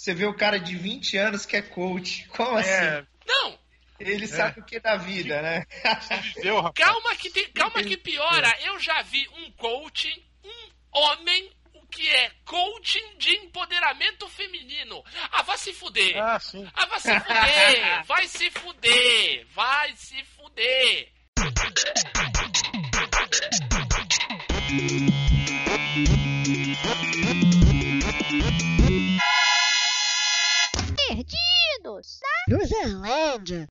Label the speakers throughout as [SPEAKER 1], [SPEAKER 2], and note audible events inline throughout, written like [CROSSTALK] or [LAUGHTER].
[SPEAKER 1] você vê o cara de 20 anos que é coach. Como assim?
[SPEAKER 2] É,
[SPEAKER 3] Não,
[SPEAKER 1] Ele sabe o que é da vida, né?
[SPEAKER 2] viveu, rapaz.
[SPEAKER 3] calma que, tem, calma que piora. Eu já vi um coaching, um homem, o que é coaching de empoderamento feminino. Ah, vai se fuder.
[SPEAKER 2] Ah, sim.
[SPEAKER 3] Ah, [LAUGHS] vai se fuder! Vai se fuder! Vai se fuder!
[SPEAKER 4] Luzerlândia.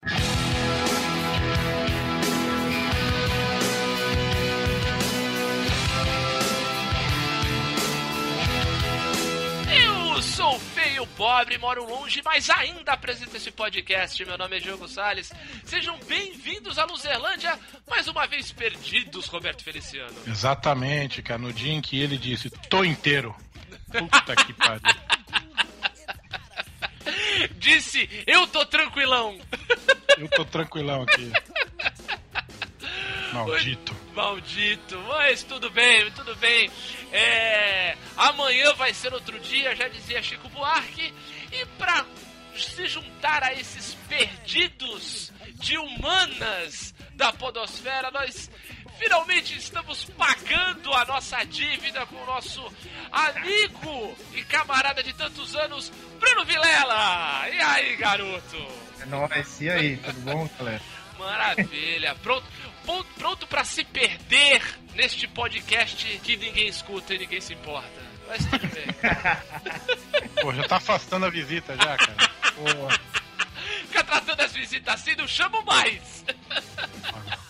[SPEAKER 3] Eu sou feio, pobre, moro longe, mas ainda apresento esse podcast. Meu nome é Diogo Salles. Sejam bem-vindos à Luzerlândia, mais uma vez perdidos, Roberto Feliciano.
[SPEAKER 2] Exatamente, cara. No dia em que ele disse, tô inteiro. Puta que pariu. [LAUGHS]
[SPEAKER 3] Disse, eu tô tranquilão.
[SPEAKER 2] Eu tô tranquilão aqui. [LAUGHS] Maldito.
[SPEAKER 3] Maldito, mas tudo bem, tudo bem. É, amanhã vai ser outro dia, já dizia Chico Buarque. E pra se juntar a esses perdidos de humanas da Podosfera, nós finalmente estamos pagando a nossa dívida com o nosso amigo e camarada de tantos anos, Bruno Vilela. E aí, garoto?
[SPEAKER 1] É nóis. E aí, tudo bom, galera?
[SPEAKER 3] Maravilha. Pronto, pronto, pronto para se perder neste podcast que ninguém escuta e ninguém se importa. Mas tudo bem. [LAUGHS]
[SPEAKER 2] Pô, já tá afastando a visita já, cara. Pô,
[SPEAKER 3] Fica tratando as visitas assim, não chamo mais. [LAUGHS]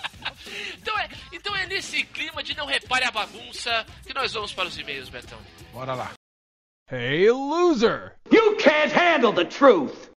[SPEAKER 3] Então é, então é nesse clima de não repare a bagunça que nós vamos para os e-mails, Betão.
[SPEAKER 2] bora lá.
[SPEAKER 5] Hey, loser!
[SPEAKER 6] You can't handle the truth.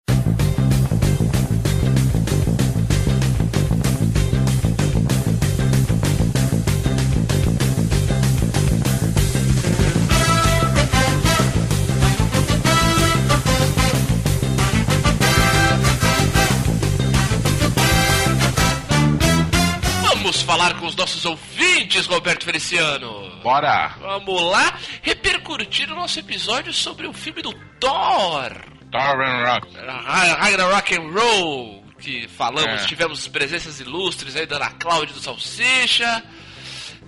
[SPEAKER 3] Falar com os nossos ouvintes, Roberto Feliciano.
[SPEAKER 2] Bora.
[SPEAKER 3] Vamos lá repercutir o nosso episódio sobre o filme do Thor.
[SPEAKER 2] Darren Rock.
[SPEAKER 3] Ragnarok and Roll, que falamos,
[SPEAKER 2] É.
[SPEAKER 3] tivemos presenças ilustres aí da Ana Cláudia do Salsicha,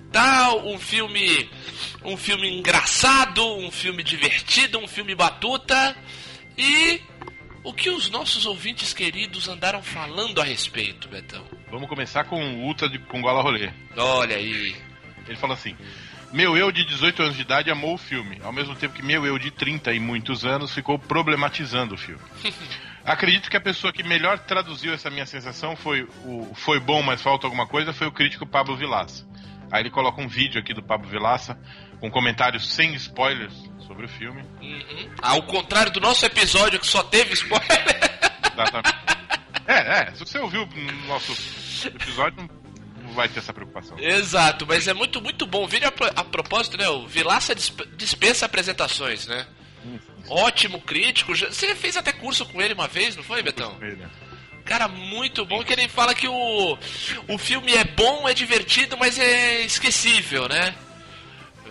[SPEAKER 3] tal, um filme, um filme engraçado, um filme divertido, um filme batuta e o que os nossos ouvintes queridos andaram falando a respeito, Betão?
[SPEAKER 2] Vamos começar com o Ultra de, com Gola Rolê.
[SPEAKER 3] Olha aí.
[SPEAKER 2] Ele fala assim: Meu eu de 18 anos de idade amou o filme, ao mesmo tempo que meu eu de 30 e muitos anos ficou problematizando o filme. [LAUGHS] Acredito que a pessoa que melhor traduziu essa minha sensação foi o foi bom, mas falta alguma coisa, foi o crítico Pablo Vilaça. Aí ele coloca um vídeo aqui do Pablo Vilaça com comentários sem spoilers sobre o filme.
[SPEAKER 3] Uhum. Ao contrário do nosso episódio que só teve spoiler.
[SPEAKER 2] Exatamente. [LAUGHS] é, é, se você ouviu no nosso episódio, não- vai ter essa preocupação.
[SPEAKER 3] Exato, mas é muito, muito bom. O vídeo, a, a propósito, né? O Vilaça disp- dispensa apresentações, né? Ótimo crítico. Você fez até curso com ele uma vez, não foi, Betão? Cara, muito bom que ele fala que o, o filme é bom, é divertido, mas é esquecível, né?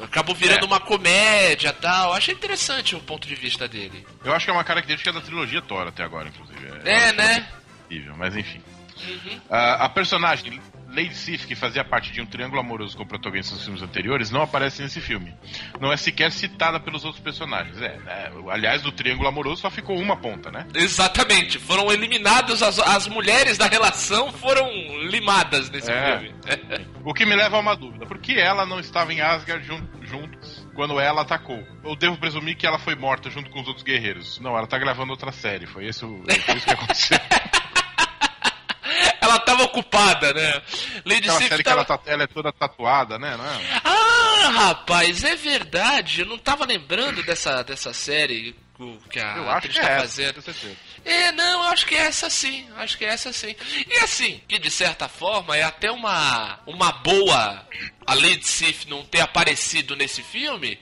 [SPEAKER 3] Acabou virando
[SPEAKER 2] É.
[SPEAKER 3] uma comédia e tal. Achei interessante o ponto de vista dele.
[SPEAKER 2] Eu acho que é uma característica da trilogia Thor até agora, inclusive.
[SPEAKER 3] É, né?
[SPEAKER 2] possível, mas enfim.
[SPEAKER 3] Uhum.
[SPEAKER 2] Ah, a personagem Lady Sif, que fazia parte de um triângulo amoroso com protagonistas nos filmes anteriores, não aparece nesse filme. Não é sequer citada pelos outros personagens. É, né? Aliás, do triângulo amoroso só ficou uma ponta, né?
[SPEAKER 3] Exatamente. Foram eliminados, as, as mulheres da relação foram limadas nesse
[SPEAKER 2] É.
[SPEAKER 3] filme. [LAUGHS]
[SPEAKER 2] O que me leva a uma dúvida: por que ela não estava em Asgard jun juntos quando ela atacou? Eu devo presumir que ela foi morta junto com os outros guerreiros. Não, ela tá gravando outra série. Foi isso, foi isso que aconteceu. [LAUGHS]
[SPEAKER 3] Ela tava ocupada, né? Lady
[SPEAKER 2] Aquela
[SPEAKER 3] Sif
[SPEAKER 2] série que
[SPEAKER 3] tava...
[SPEAKER 2] ela, tá- ela é toda tatuada, né? Não é?
[SPEAKER 3] Ah, rapaz, é verdade. Eu não tava lembrando dessa, dessa série que a
[SPEAKER 2] Eu acho
[SPEAKER 3] atriz
[SPEAKER 2] que é
[SPEAKER 3] tá
[SPEAKER 2] essa,
[SPEAKER 3] fazendo.
[SPEAKER 2] certeza.
[SPEAKER 3] É, não, eu acho que é essa sim. Acho que é essa sim. E assim, que de certa forma é até uma, uma boa a Lady Sif não ter aparecido nesse filme.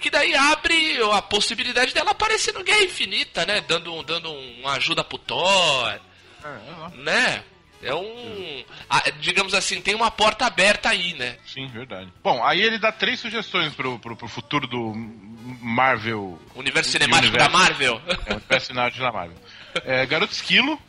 [SPEAKER 3] Que daí abre a possibilidade dela aparecer no Guerra Infinita, né? Dando, dando uma ajuda pro Thor,
[SPEAKER 2] É, é,
[SPEAKER 3] né? É um. ah, digamos assim, tem uma porta aberta aí, né?
[SPEAKER 2] Sim, verdade. Bom, aí ele dá três sugestões pro, pro, pro futuro do Marvel.
[SPEAKER 3] Universo cinemático da Marvel.
[SPEAKER 2] É, o personagem da Marvel. É, Garoto Esquilo,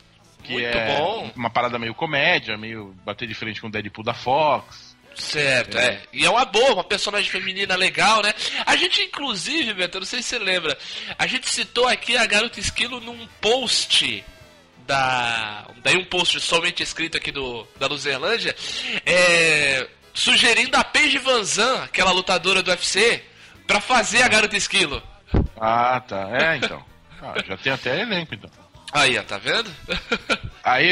[SPEAKER 2] que
[SPEAKER 3] Muito
[SPEAKER 2] é
[SPEAKER 3] bom.
[SPEAKER 2] uma parada meio comédia, meio bater de frente com o Deadpool da Fox.
[SPEAKER 3] Certo, é. E é uma boa, uma personagem feminina legal, né? A gente, inclusive, Beto, não sei se você lembra, a gente citou aqui a Garota Esquilo num post da. Daí um post somente escrito aqui do, da Luzerlândia, é, sugerindo a Paige Van Zan, aquela lutadora do UFC, pra fazer a Garota Esquilo.
[SPEAKER 2] Ah, tá. É, então. Ah, já tem até elenco, então.
[SPEAKER 3] Aí, ó, tá vendo? [LAUGHS]
[SPEAKER 2] Aí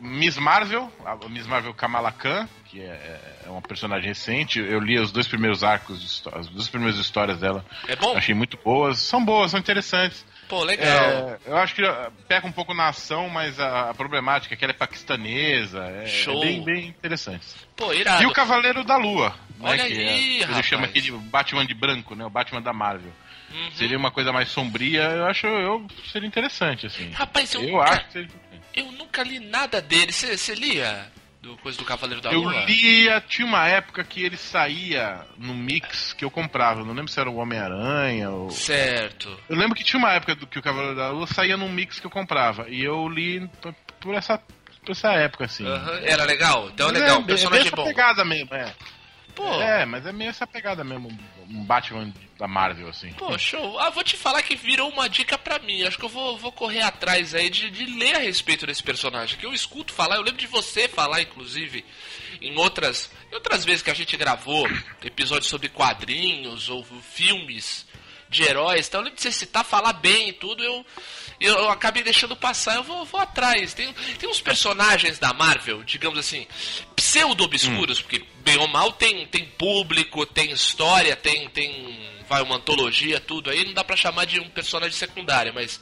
[SPEAKER 2] Miss Marvel, a Miss Marvel Kamala Khan, que é, é uma personagem recente. Eu li os dois primeiros arcos, as duas primeiras histórias dela.
[SPEAKER 3] É bom?
[SPEAKER 2] Achei muito boas. São boas, são interessantes.
[SPEAKER 3] Pô, legal.
[SPEAKER 2] É, eu acho que ah, peca um pouco na ação, mas a, a problemática é que ela é paquistanesa. É,
[SPEAKER 3] Show.
[SPEAKER 2] é bem, bem interessante.
[SPEAKER 3] Pô, irado.
[SPEAKER 2] E o Cavaleiro da Lua, né?
[SPEAKER 3] Olha
[SPEAKER 2] que
[SPEAKER 3] aí,
[SPEAKER 2] é,
[SPEAKER 3] rapaz.
[SPEAKER 2] ele chama aqui de Batman de branco, né? O Batman da Marvel.
[SPEAKER 3] Uhum.
[SPEAKER 2] Seria uma coisa mais sombria, eu acho eu seria interessante, assim.
[SPEAKER 3] Rapaz, eu,
[SPEAKER 2] eu
[SPEAKER 3] nunca,
[SPEAKER 2] acho que seria
[SPEAKER 3] eu nunca li nada dele. Você lia do coisa do Cavaleiro da
[SPEAKER 2] Eu
[SPEAKER 3] Lua?
[SPEAKER 2] lia, tinha uma época que ele saía no mix que eu comprava. Eu não lembro se era o Homem-Aranha ou.
[SPEAKER 3] Certo.
[SPEAKER 2] Eu lembro que tinha uma época do que o Cavaleiro da Lua saía num mix que eu comprava. E eu li por essa, por essa época, assim.
[SPEAKER 3] Aham, Era legal? Então é
[SPEAKER 2] Mas
[SPEAKER 3] legal,
[SPEAKER 2] é,
[SPEAKER 3] personagem
[SPEAKER 2] é
[SPEAKER 3] bom.
[SPEAKER 2] pegada mesmo, é.
[SPEAKER 3] Pô,
[SPEAKER 2] É, mas é meio essa pegada mesmo. Um Batman da Marvel, assim.
[SPEAKER 3] pô, show. Ah, vou te falar que virou uma dica pra mim. Acho que eu vou, vou correr atrás aí de, de ler a respeito desse personagem. Que eu escuto falar, eu lembro de você falar, inclusive, em outras, em outras vezes que a gente gravou episódios sobre quadrinhos ou filmes de heróis. Então eu lembro de você citar, falar bem e tudo. Eu, eu, eu acabei deixando passar. Eu vou, vou atrás. Tem, tem uns personagens da Marvel, digamos assim, pseudo-obscuros, porque bem ou mal tem, tem público, tem história, tem, tem vai uma antologia, tudo aí, não dá pra chamar de um personagem secundário, mas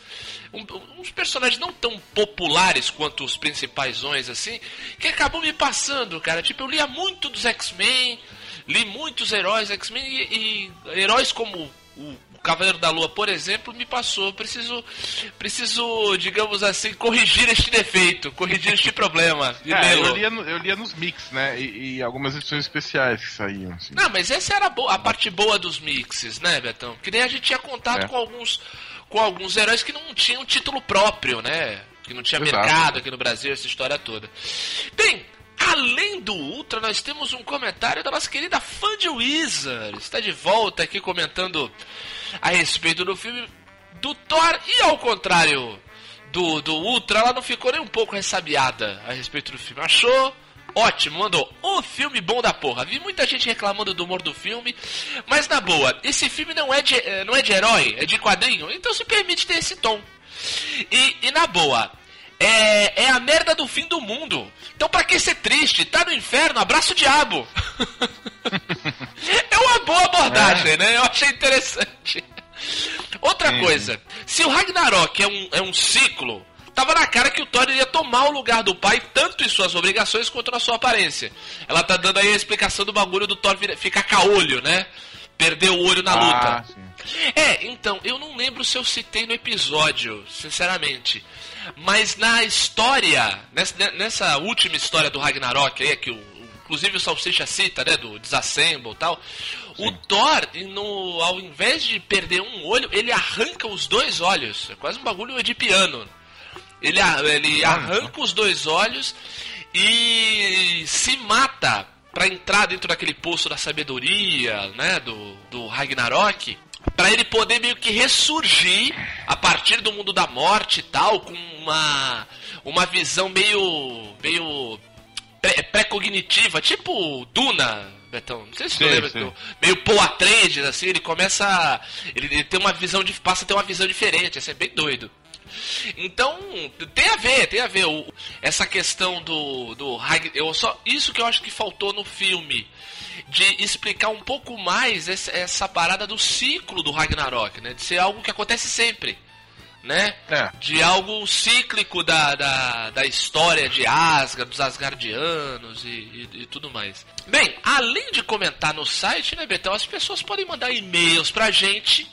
[SPEAKER 3] um- uns personagens não tão populares quanto os principaiões assim, que acabam me passando, cara. Tipo, eu lia muito dos X-Men, li muitos heróis X-Men e, e heróis como o Cavaleiro da Lua, por exemplo, me passou. Preciso, preciso, digamos assim, corrigir este defeito, corrigir este problema.
[SPEAKER 2] É, eu, lia, eu lia nos mix, né? E, e algumas edições especiais que saíam, assim.
[SPEAKER 3] Não, mas essa era a, a parte boa dos mixes, né, Betão? Que nem a gente tinha contato
[SPEAKER 2] É.
[SPEAKER 3] com alguns com alguns heróis que não tinham título próprio, né? Que não tinha
[SPEAKER 2] Exato.
[SPEAKER 3] mercado aqui no Brasil, essa história toda. Bem, além do Ultra, nós temos um comentário da nossa querida fã de Wizard. Está de volta aqui comentando a respeito do filme do Thor e ao contrário do, do Ultra, ela não ficou nem um pouco ressabiada a respeito do filme. Achou ótimo, mandou um filme bom da porra. Vi muita gente reclamando do humor do filme, mas na boa, esse filme não é de, eh, não é de herói, é de quadrinho, então se permite ter esse tom. E, e na boa, é, é a merda do fim do mundo. Então pra que ser triste? Tá no inferno, abraço o diabo. [LAUGHS] é uma boa abordagem, né? Eu achei interessante. Outra coisa, se o Ragnarok é um, é um ciclo, tava na cara que o Thor iria tomar o lugar do pai, tanto em suas obrigações quanto na sua aparência. Ela tá dando aí a explicação do bagulho do Thor ficar caolho, né? Perder o olho na luta.
[SPEAKER 2] Ah, sim.
[SPEAKER 3] É, então, eu não lembro se eu citei no episódio, sinceramente. Mas na história, nessa, nessa última história do Ragnarok aí, que o, inclusive o Salsicha cita, né, do Disassemble e tal, o Thor, no, ao invés de perder um olho, ele arranca os dois olhos. É quase um bagulho edipiano. Ele, a- ele arranca os dois olhos e se mata pra entrar dentro daquele poço da sabedoria, né, do, do Ragnarok, pra ele poder meio que ressurgir a partir do mundo da morte e tal, com uma uma visão meio meio pré- pré-cognitiva, tipo Duna, Betão. Não sei se você lembra do meio Paul Atreides, assim, ele começa a- ele, ele tem uma visão de passa a ter uma visão diferente, assim, é bem doido. Então, tem a ver, tem a ver. O- essa questão do, do eu só Isso que eu acho que faltou no filme. De explicar um pouco mais essa, essa parada do ciclo do Ragnarok, né? De ser algo que acontece sempre. Né?
[SPEAKER 2] É.
[SPEAKER 3] De algo cíclico da, da, da história de Asgard, dos Asgardianos e, e, e tudo mais. Bem, além de comentar no site, né, Betão? As pessoas podem mandar e-mails pra gente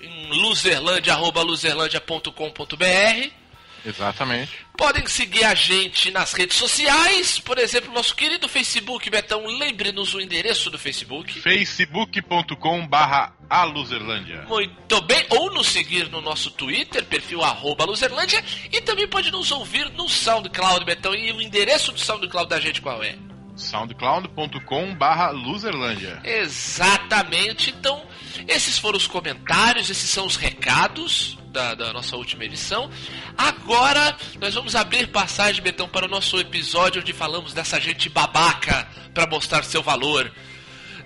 [SPEAKER 3] em luzerlandia.luzerlandia.com.br
[SPEAKER 2] Exatamente.
[SPEAKER 3] Podem seguir a gente nas redes sociais, por exemplo, nosso querido Facebook, Betão, lembre-nos o endereço do Facebook.
[SPEAKER 2] facebook.com barra aluzerlândia.
[SPEAKER 3] Muito bem, ou nos seguir no nosso Twitter, perfil arroba Luzerlândia, e também pode nos ouvir no SoundCloud, Betão. E o endereço do SoundCloud da gente qual é?
[SPEAKER 2] soundcloud.com barra luzerlândia.
[SPEAKER 3] Exatamente. Então, esses foram os comentários, esses são os recados da, da nossa última edição. Agora, nós vamos abrir passagem, Betão, para o nosso episódio onde falamos dessa gente babaca para mostrar seu valor.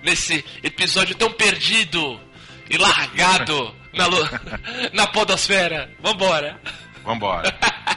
[SPEAKER 3] Nesse episódio tão perdido e largado [LAUGHS] na, na podosfera. Vambora.
[SPEAKER 2] Vambora. [LAUGHS]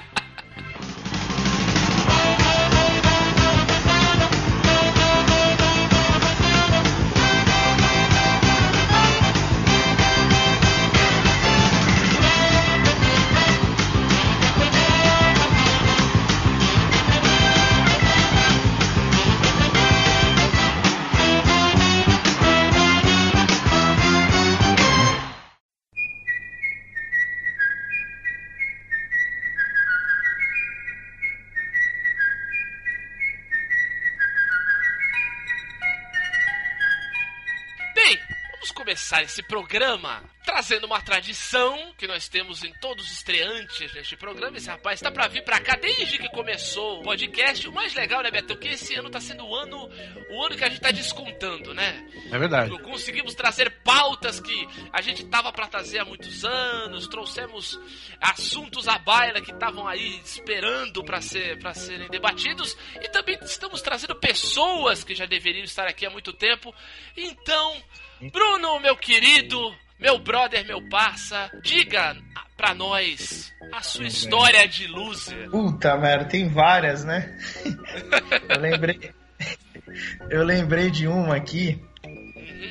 [SPEAKER 3] começar esse programa trazendo uma tradição que nós temos em todos os estreantes deste programa. Esse rapaz tá pra vir pra cá desde que começou o podcast. O mais legal, né, Betão, que esse ano tá sendo o ano, o ano que a gente tá descontando, né?
[SPEAKER 2] É verdade.
[SPEAKER 3] Conseguimos trazer pautas que a gente tava pra trazer há muitos anos, trouxemos assuntos à baila que estavam aí esperando pra ser para serem debatidos e também estamos trazendo pessoas que já deveriam estar aqui há muito tempo. Então, Bruno, meu querido, meu brother, meu parça, diga pra nós a sua história de loser.
[SPEAKER 1] Puta merda, tem várias, né? eu lembrei. Eu lembrei de uma aqui,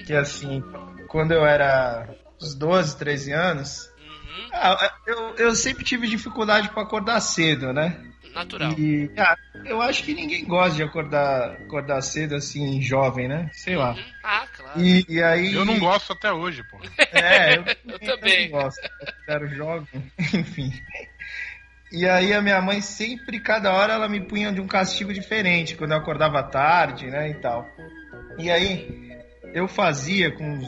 [SPEAKER 1] que assim, quando eu era uns 12, 13 anos,
[SPEAKER 3] Uhum,
[SPEAKER 1] eu, eu sempre tive dificuldade pra acordar cedo, né?
[SPEAKER 3] Natural.
[SPEAKER 1] E, ah, eu acho que ninguém gosta de acordar, acordar cedo assim, jovem, né? Sei lá.
[SPEAKER 3] Uhum. Ah, claro.
[SPEAKER 1] E, e aí.
[SPEAKER 2] Eu não gosto até hoje, pô.
[SPEAKER 1] É, eu, [LAUGHS]
[SPEAKER 3] Eu também.
[SPEAKER 1] não gosto. Eu era jovem, [LAUGHS] enfim. E aí a minha mãe sempre, cada hora, ela me punha de um castigo diferente, quando eu acordava tarde, né, e tal. E aí eu fazia com uns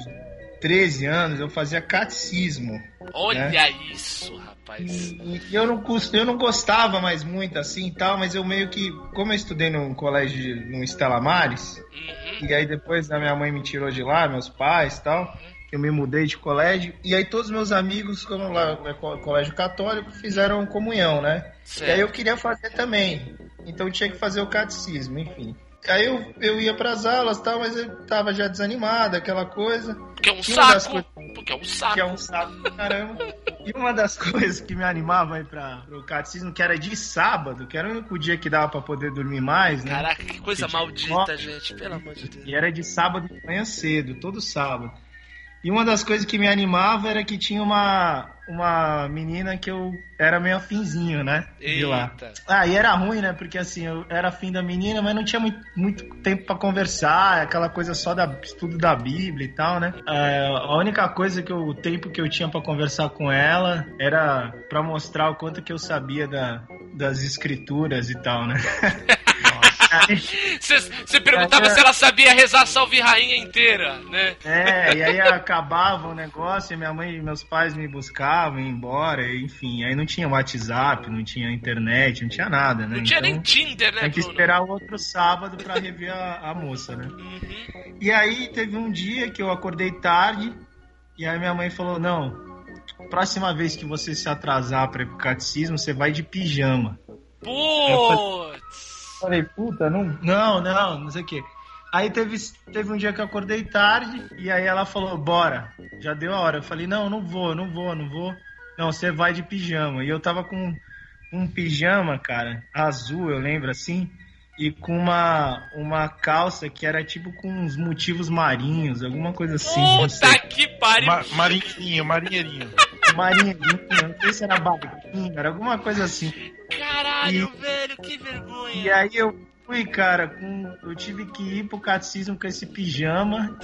[SPEAKER 1] 13 anos, eu fazia catecismo.
[SPEAKER 3] Olha isso, rapaz.
[SPEAKER 1] E eu não, eu não gostava mais muito assim e tal, mas eu meio que, como eu estudei num colégio de- no Estela Maris,
[SPEAKER 3] Uhum.
[SPEAKER 1] e aí depois a minha mãe me tirou de lá, meus pais e tal. Eu me mudei de colégio. E aí todos meus amigos, como lá é co- colégio católico, fizeram comunhão, né?
[SPEAKER 3] Certo.
[SPEAKER 1] E aí eu queria fazer também. Então eu tinha que fazer o catecismo, enfim. Aí eu, eu ia pras aulas e tal, mas eu tava já desanimado, aquela coisa.
[SPEAKER 3] Porque é um saco.
[SPEAKER 1] coisas-
[SPEAKER 3] Porque é um saco.
[SPEAKER 1] Que é um saco caramba. E uma das [LAUGHS] coisas que me animava aí pra, pro catecismo, que era de sábado, que era o único dia que dava pra poder dormir mais, né?
[SPEAKER 3] Caraca, que coisa maldita, gente. Pelo amor de Deus.
[SPEAKER 1] E era de sábado de manhã cedo, todo sábado. E uma das coisas que me animava era que tinha uma, uma menina que eu era meio afinzinho, né? De lá.
[SPEAKER 3] Eita.
[SPEAKER 1] Ah, e era ruim, né? Porque assim, eu era afim da menina, mas não tinha muito, muito tempo pra conversar, aquela coisa só da estudo da Bíblia e tal, né? É, a única coisa que eu, o tempo que eu tinha pra conversar com ela era pra mostrar o quanto que eu sabia da, das escrituras e tal, né? [LAUGHS] Aí-
[SPEAKER 3] Você perguntava
[SPEAKER 1] é.
[SPEAKER 3] se ela sabia rezar Salve Rainha inteira, né?
[SPEAKER 1] É, e aí acabava o negócio, e minha mãe e meus pais me buscavam, iam embora, enfim, aí não tinha WhatsApp, não tinha internet, não tinha nada, né?
[SPEAKER 3] Não tinha
[SPEAKER 1] então,
[SPEAKER 3] nem Tinder, né,
[SPEAKER 1] Tem que esperar o outro sábado pra rever a, a moça, né?
[SPEAKER 3] Uhum.
[SPEAKER 1] E aí teve um dia que eu acordei tarde, e aí minha mãe falou, não, próxima vez que você se atrasar pra ir pro catecismo, você vai de pijama.
[SPEAKER 3] Putz.
[SPEAKER 1] Falei, puta, não. Não, não, não sei o quê. Aí teve, teve um dia que eu acordei tarde e aí ela falou, bora, já deu a hora. Eu falei, não, não vou, não vou, não vou. Não, você vai de pijama. E eu tava com um pijama, cara, azul, eu lembro assim, e com uma, uma calça que era tipo com uns motivos marinhos, alguma coisa assim.
[SPEAKER 3] Puta que pariu.
[SPEAKER 2] Ma marinheirinho, marinheirinho.
[SPEAKER 1] Marinho, não sei se era barquinho, era alguma coisa assim.
[SPEAKER 3] Caralho,
[SPEAKER 1] E-
[SPEAKER 3] velho, que vergonha.
[SPEAKER 1] E aí eu fui, cara, com, eu tive que ir pro catecismo com esse pijama.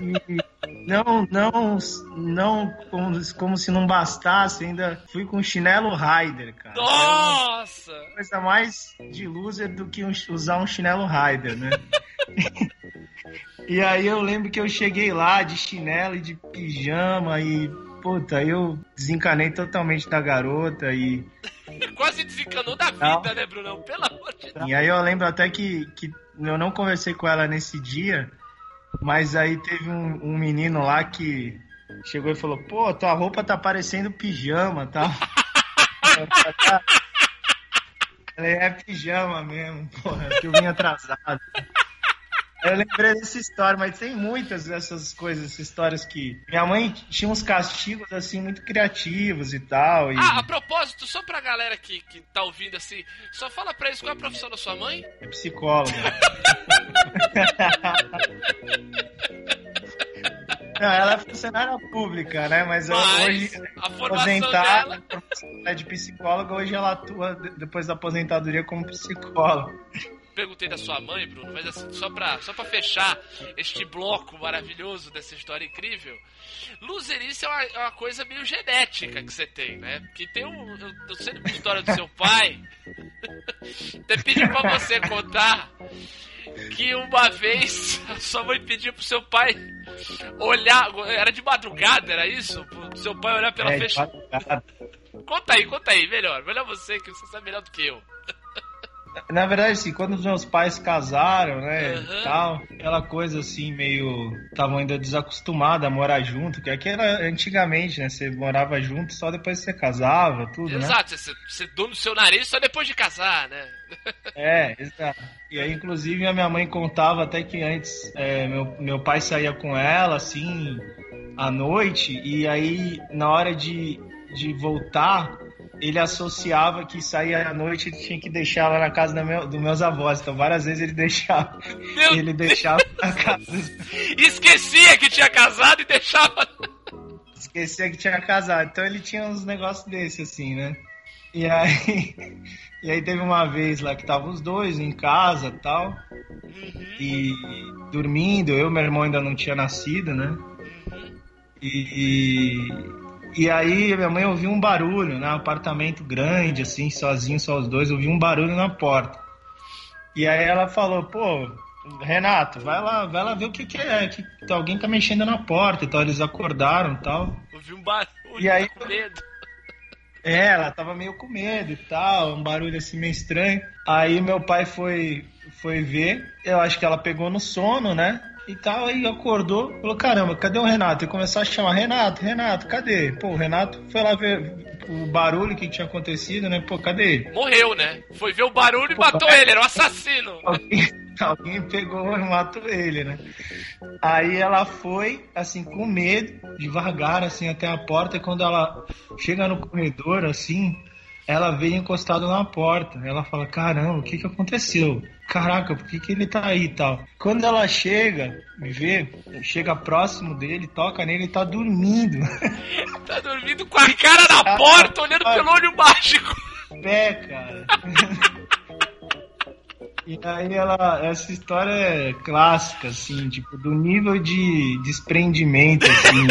[SPEAKER 1] E, Não, não, não, como, como se não bastasse, ainda fui com chinelo Rider, cara.
[SPEAKER 3] Nossa!
[SPEAKER 1] É coisa mais de loser do que um- usar um chinelo Rider, né? [LAUGHS] e aí eu lembro que eu cheguei lá de chinelo e de pijama e, puta, eu desencanei totalmente da garota e [LAUGHS]
[SPEAKER 3] Quase desencanou da vida,
[SPEAKER 1] Não.
[SPEAKER 3] né, Brunão? Pelo amor de Deus.
[SPEAKER 1] E aí eu lembro até que, que eu não conversei com ela nesse dia, mas aí teve um, um menino lá que chegou e falou, pô, tua roupa tá parecendo pijama, tá? [LAUGHS] Eu falei, é pijama mesmo, porra, que eu vim atrasado. Eu lembrei dessa história, mas tem muitas dessas coisas, essas histórias que. Minha mãe tinha uns castigos assim muito criativos e tal. E
[SPEAKER 3] Ah, a propósito, só pra galera que, que tá ouvindo assim, só fala pra eles qual é a profissão da sua mãe.
[SPEAKER 1] é psicóloga. [LAUGHS] Não, ela é funcionária pública, né? Mas,
[SPEAKER 3] Mas
[SPEAKER 1] hoje, aposentada,
[SPEAKER 3] dela.
[SPEAKER 1] ela é de psicóloga, hoje ela atua de- depois da aposentadoria como psicóloga.
[SPEAKER 3] Perguntei da sua mãe, Bruno, mas assim, só pra, só pra fechar este bloco maravilhoso dessa história incrível, luzerice é uma, é uma coisa meio genética que você tem, né? Que tem um. Eu, eu sei uma história do seu pai. [LAUGHS] Até pedi pra você contar que uma vez a sua mãe pediu pro seu pai olhar. Era de madrugada, era isso? Pro seu pai olhar pela
[SPEAKER 1] É,
[SPEAKER 3] fechadura. Conta aí, conta aí, melhor. Melhor você, que você sabe melhor do que eu.
[SPEAKER 1] Na verdade, assim, quando os meus pais casaram, né, e tal, aquela coisa assim, meio. Estavam ainda desacostumados a morar junto, que aqui era antigamente, né? Você morava junto, só depois você casava, tudo, né?
[SPEAKER 3] Exato, você, você dono do seu nariz só depois de casar, né?
[SPEAKER 1] É, exato. E aí, inclusive, a minha mãe contava até que antes é, meu, meu pai saía com ela, assim, à noite, e aí, na hora de, de voltar, ele associava que saía à noite e tinha que deixar lá na casa da meu, dos meus avós. Então, várias vezes ele deixava,
[SPEAKER 3] Meu
[SPEAKER 1] ele deixava na casa,
[SPEAKER 3] Esquecia que tinha casado e deixava.
[SPEAKER 1] esquecia que tinha casado. Então, ele tinha uns negócios desses, assim, né? E aí, e aí teve uma vez lá que estavam os dois em casa tal. e dormindo, eu e meu irmão ainda não tinha nascido, né? E, e aí minha mãe ouviu um barulho, né? Um apartamento grande, assim, sozinho, só os dois, ouviu um barulho na porta. E aí ela falou, pô, Renato, vai lá, vai lá ver o que, que é, que alguém tá mexendo na porta e tal. Eles acordaram e tal.
[SPEAKER 3] Ouvi um barulho
[SPEAKER 1] E aí-
[SPEAKER 3] com medo.
[SPEAKER 1] É, ela tava meio com medo e tal, um barulho assim meio estranho. Aí meu pai foi, foi ver, eu acho que ela pegou no sono, né? E tal, aí acordou, falou, caramba, cadê o Renato? E começou a chamar, Renato, Renato, cadê? Pô, o Renato foi lá ver o barulho que tinha acontecido, né? Pô, cadê ele?
[SPEAKER 3] Morreu, né? Foi ver o barulho e matou ele, era um assassino. [LAUGHS]
[SPEAKER 1] Alguém, alguém pegou e matou ele, né? Aí ela foi, assim, com medo, devagar, assim, até a porta. E quando ela chega no corredor, assim, ela veio encostado na porta. Ela fala: Caramba, o que que aconteceu? Caraca, por que, que ele tá aí e tal? Quando ela chega, me vê, chega próximo dele, toca nele, ele tá dormindo. [LAUGHS]
[SPEAKER 3] Tá dormindo com a cara na porta, olhando pelo olho mágico. [LAUGHS]
[SPEAKER 1] pé, cara. [LAUGHS] E aí ela, essa história é clássica, assim, tipo, do nível de desprendimento, assim,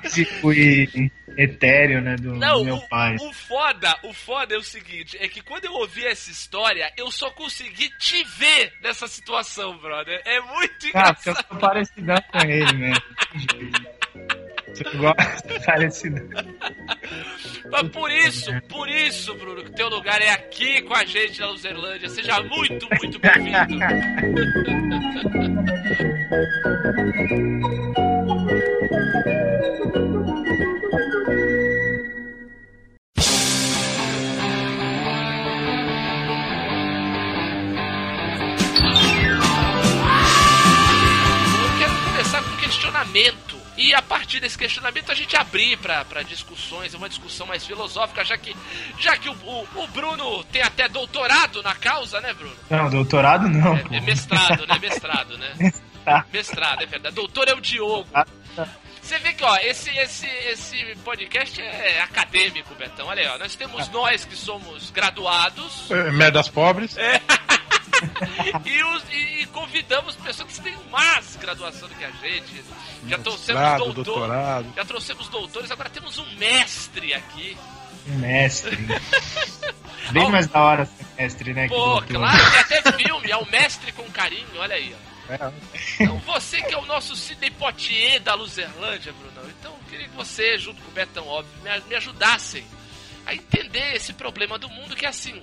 [SPEAKER 1] físico e etéreo, né, do
[SPEAKER 3] Não,
[SPEAKER 1] meu
[SPEAKER 3] o,
[SPEAKER 1] pai.
[SPEAKER 3] o foda, o foda é o seguinte, é que quando eu ouvi essa história, eu só consegui te ver nessa situação, brother. É muito
[SPEAKER 1] Cara, porque eu
[SPEAKER 3] engraçado.
[SPEAKER 1] sou parecidão com ele mesmo. gosta parecidão.
[SPEAKER 3] Mas por isso, por isso, Bruno, que teu lugar é aqui com a gente na Luzerlândia. Seja muito, muito bem-vindo. [LAUGHS] E a partir desse questionamento a gente abrir pra pra discussões, uma discussão mais filosófica, já que, já que o, o, o Bruno tem até doutorado na causa, né, Bruno?
[SPEAKER 1] Não, doutorado não,
[SPEAKER 3] É, é mestrado, né? Mestrado, né? [LAUGHS]
[SPEAKER 1] Tá.
[SPEAKER 3] Mestrado, é verdade. Doutor é o Diogo. Você vê que, ó, esse, esse, esse podcast é acadêmico, Betão. Olha aí, ó. Nós temos nós que somos graduados.
[SPEAKER 2] É, Merdas pobres. [LAUGHS] [LAUGHS]
[SPEAKER 3] e, os- e- e convidamos pessoas que têm mais graduação do que a gente. Já trouxemos doutor,
[SPEAKER 2] doutorado.
[SPEAKER 3] já trouxemos doutores, agora temos um mestre aqui.
[SPEAKER 1] Um mestre. [LAUGHS] Bem mais da hora ser mestre, né?
[SPEAKER 3] Pô, claro, tem até filme, é o mestre com carinho, olha aí, ó.
[SPEAKER 2] É.
[SPEAKER 3] Então você que é o nosso Sidney Poitier da Luzerlândia, Brunão. Então eu queria que você, junto com o Betão Óbvio, me, me ajudassem a entender esse problema do mundo que é assim.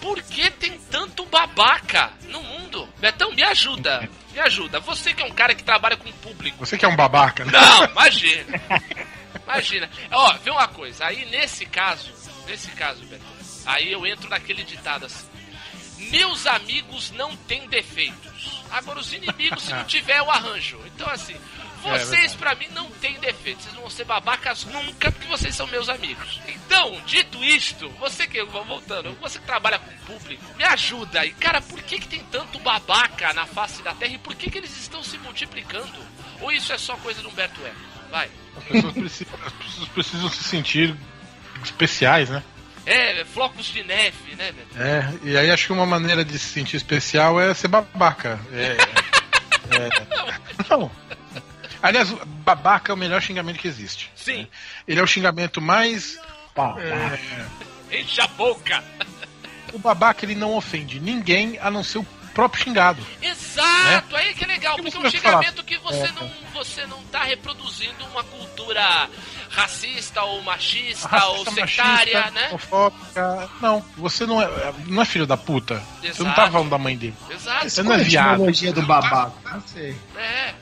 [SPEAKER 3] Por que tem tanto babaca no mundo? Betão, me ajuda. Me ajuda. Você que é um cara que trabalha com público.
[SPEAKER 2] Você que é um babaca, né?
[SPEAKER 3] Não, imagina. Imagina. Ó, vê uma coisa. Aí nesse caso, nesse caso, Beto, aí eu entro naquele ditado assim. Meus amigos não têm defeitos. Agora os inimigos se não [LAUGHS] tiver eu arranjo. Então assim, vocês
[SPEAKER 2] verdade.
[SPEAKER 3] pra mim não têm defeitos. Vocês não vão ser babacas nunca porque vocês são meus amigos. Então, dito isto, você que voltando, você que trabalha com público, me ajuda. E cara, por que que tem tanto babaca na face da Terra e por que que eles estão se multiplicando? Ou isso é só coisa do Humberto Eco? Vai.
[SPEAKER 2] As pessoas precisam, as pessoas precisam se sentir especiais, né?
[SPEAKER 3] É, flocos de neve, né, velho?
[SPEAKER 2] É, e aí acho que uma maneira de se sentir especial é ser babaca. É, [LAUGHS] é- não. Aliás, o babaca é o melhor xingamento que existe.
[SPEAKER 3] Sim,
[SPEAKER 2] Ele é o xingamento mais.
[SPEAKER 1] Pá,
[SPEAKER 2] é,
[SPEAKER 3] enche a boca.
[SPEAKER 2] o babaca ele não ofende ninguém a não ser o próprio xingado.
[SPEAKER 3] Exato, aí que é legal,
[SPEAKER 2] que
[SPEAKER 3] porque é um
[SPEAKER 2] vai falar?
[SPEAKER 3] xingamento que você não, você não tá reproduzindo uma cultura racista ou machista ou
[SPEAKER 2] Racista,
[SPEAKER 3] sectária,
[SPEAKER 2] machista,
[SPEAKER 3] né?
[SPEAKER 2] homofóbica. Não, você não é, não é filho da puta. Você não
[SPEAKER 3] Exato.
[SPEAKER 2] tá falando da mãe dele.
[SPEAKER 3] Exato,
[SPEAKER 2] Você não é
[SPEAKER 1] a
[SPEAKER 2] viado.
[SPEAKER 1] do babaca? Não sei.
[SPEAKER 3] é.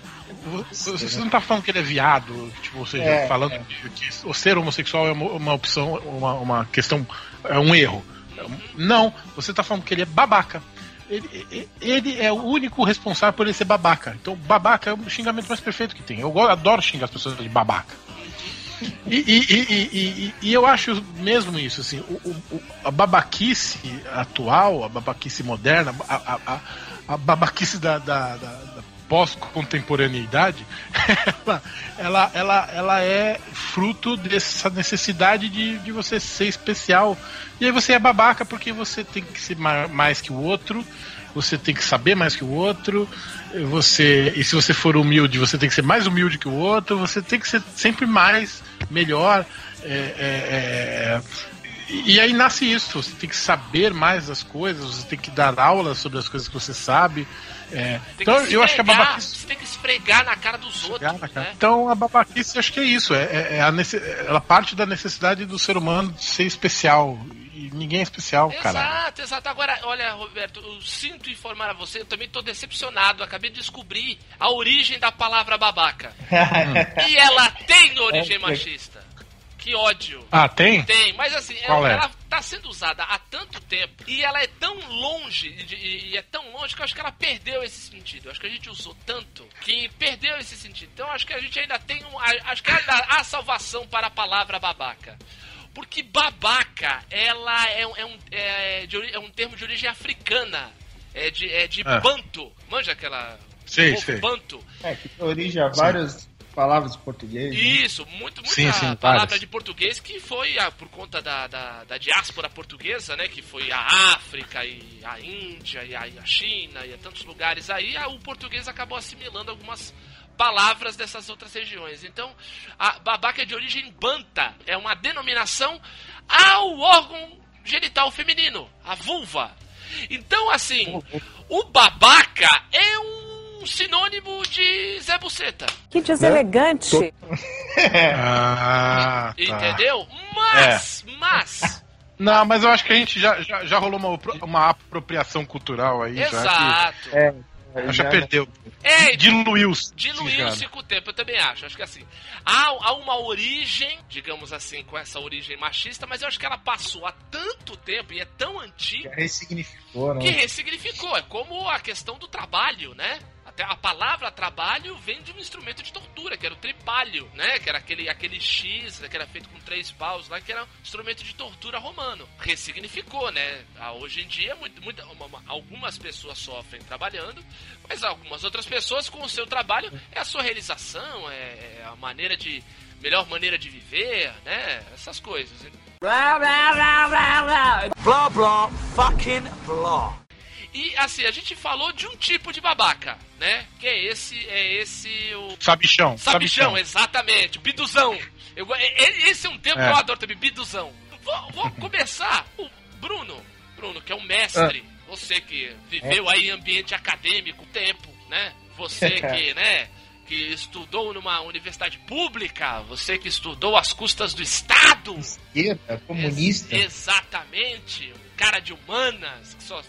[SPEAKER 2] Você, não tá falando que ele é viado, tipo, ou seja,
[SPEAKER 1] É,
[SPEAKER 2] falando
[SPEAKER 1] é.
[SPEAKER 2] que, o ser homossexual é uma, uma opção, uma, uma questão, é um erro. Não, você tá falando que ele é babaca. Ele, ele- é o único responsável por ele ser babaca. Então, babaca é o xingamento mais perfeito que tem. Eu adoro xingar as pessoas de babaca. E, e- e- e- eu acho mesmo isso, assim, o, o- a babaquice atual, a babaquice moderna, a, a- a- babaquice da- da- da pós-contemporaneidade, ela, [LAUGHS] ela, ela, ela é fruto dessa necessidade de, de você ser especial. E aí você é babaca porque você tem que ser ma- mais que o outro, você tem que saber mais que o outro, você e se você for humilde, você tem que ser mais humilde que o outro, você tem que ser sempre mais, melhor. é, é, é, e aí nasce isso, você tem que saber mais das coisas, você tem que dar aulas sobre as coisas que você sabe. é. Então eu acho que a babaquice.
[SPEAKER 3] Você tem que esfregar na cara dos outros,
[SPEAKER 2] cara.
[SPEAKER 3] né?
[SPEAKER 2] Então a babaquice acho que é isso, é, é- é a nece- ela parte da necessidade do ser humano de ser especial. E ninguém é especial, cara.
[SPEAKER 3] Exato, exato. Agora, olha, Roberto, eu sinto informar a você, eu também tô decepcionado. Acabei de descobrir a origem da palavra babaca. [LAUGHS] e ela tem origem
[SPEAKER 1] É, é.
[SPEAKER 3] machista. Que ódio.
[SPEAKER 2] Ah, tem?
[SPEAKER 3] Tem, mas assim,
[SPEAKER 2] Qual
[SPEAKER 3] ela,
[SPEAKER 2] é?
[SPEAKER 3] ela tá sendo usada há tanto tempo e ela é tão longe, e, e é tão longe que eu acho que ela perdeu esse sentido. Eu acho que a gente usou tanto que perdeu esse sentido. Então eu acho que a gente ainda tem um. a- Acho que ainda há salvação para a palavra babaca. Porque babaca, ela é, um- é um, é, de é um termo de origem africana. É de, é de
[SPEAKER 2] É.
[SPEAKER 3] banto. Manja aquela.
[SPEAKER 2] Sei,
[SPEAKER 3] povo
[SPEAKER 2] sei.
[SPEAKER 3] banto.
[SPEAKER 1] É, que origem a várias palavras em português. né?
[SPEAKER 3] Isso, muito, muita
[SPEAKER 2] Sim, sim,
[SPEAKER 3] palavra de português que foi ah, por conta da, da, da diáspora portuguesa, né? Que foi a África e a Índia e a, e a China e a tantos lugares aí, ah, o português acabou assimilando algumas palavras dessas outras regiões. Então, a babaca é de origem banta, é uma denominação ao órgão genital feminino, a vulva. Então, assim, o babaca é um sinônimo de Zé Buceta.
[SPEAKER 7] Que deselegante.
[SPEAKER 2] Ah, tá.
[SPEAKER 3] Entendeu? Mas, mas,
[SPEAKER 2] Não, mas eu acho que a gente já, já, já rolou uma, uma apropriação cultural aí. Já,
[SPEAKER 3] exato.
[SPEAKER 1] É,
[SPEAKER 2] que, já perdeu.
[SPEAKER 3] É,
[SPEAKER 2] Diluiu-se.
[SPEAKER 3] diluiu-se com o tempo, eu também acho. Acho que assim, há, há uma origem, digamos assim, com essa origem machista, mas eu acho que ela passou há tanto tempo e é tão antiga
[SPEAKER 1] ressignificou, né?
[SPEAKER 3] que ressignificou. É como a questão do trabalho, né? Até a palavra trabalho vem de um instrumento de tortura, que era o tripalho, né? Que era aquele, aquele X, que era feito com três paus lá, que era um instrumento de tortura romano. Ressignificou, né? Ah, Hoje em dia, muito, muita- uma- uma- algumas pessoas sofrem trabalhando, mas algumas outras pessoas, com o seu trabalho, é a sua realização, é, é a maneira de. melhor maneira de viver, né? Essas coisas.
[SPEAKER 6] Blah, blah, blah, blah, blah. Blah, blah, fucking blah.
[SPEAKER 3] E assim, a gente falou de um tipo de babaca, né? Que é esse, é esse o
[SPEAKER 2] Sabichão.
[SPEAKER 3] Sabichão, exatamente, biduzão. Eu, e- e- esse é um termo
[SPEAKER 2] É.
[SPEAKER 3] que eu adoro também, biduzão. Vou, vou [LAUGHS] começar, o Bruno, Bruno, que é um mestre, você que viveu aí em ambiente acadêmico tempo, né? Você [LAUGHS] que, né, que estudou numa universidade pública, você que estudou às custas do Estado.
[SPEAKER 1] Esquerda, comunista.
[SPEAKER 3] Ex- exatamente, um cara de humanas, que só,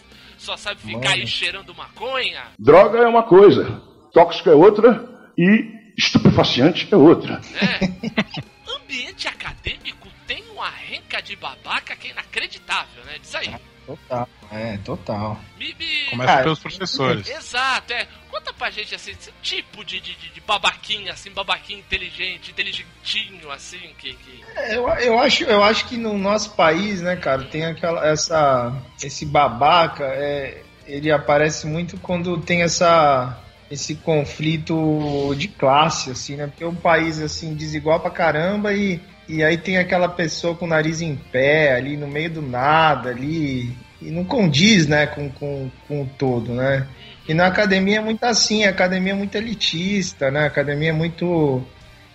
[SPEAKER 3] só sabe ficar aí cheirando maconha.
[SPEAKER 8] Droga é uma coisa, tóxico é outra e estupefaciente é outra.
[SPEAKER 3] né? Ambiente acadêmico tem uma renca de babaca que é inacreditável, né? Diz aí.
[SPEAKER 1] Total, é, total.
[SPEAKER 3] Me, me-
[SPEAKER 2] Começa
[SPEAKER 1] Cara,
[SPEAKER 2] pelos professores.
[SPEAKER 3] Exato, é. Conta pra gente assim, esse tipo de, de, de- de babaquinha, assim, babaquinha inteligente, inteligentinho, assim, que. que...
[SPEAKER 1] É, Eu, eu, acho, eu acho que no nosso país, né, cara, tem aquela, essa, esse babaca, é, ele aparece muito quando tem essa, esse conflito de classe, assim, né? Porque é um país, assim, desigual pra caramba e, e aí tem aquela pessoa com o nariz em pé ali no meio do nada ali e não condiz, né, com, com, com o todo, né? E na academia é muito assim, a academia é muito elitista, né? A academia é muito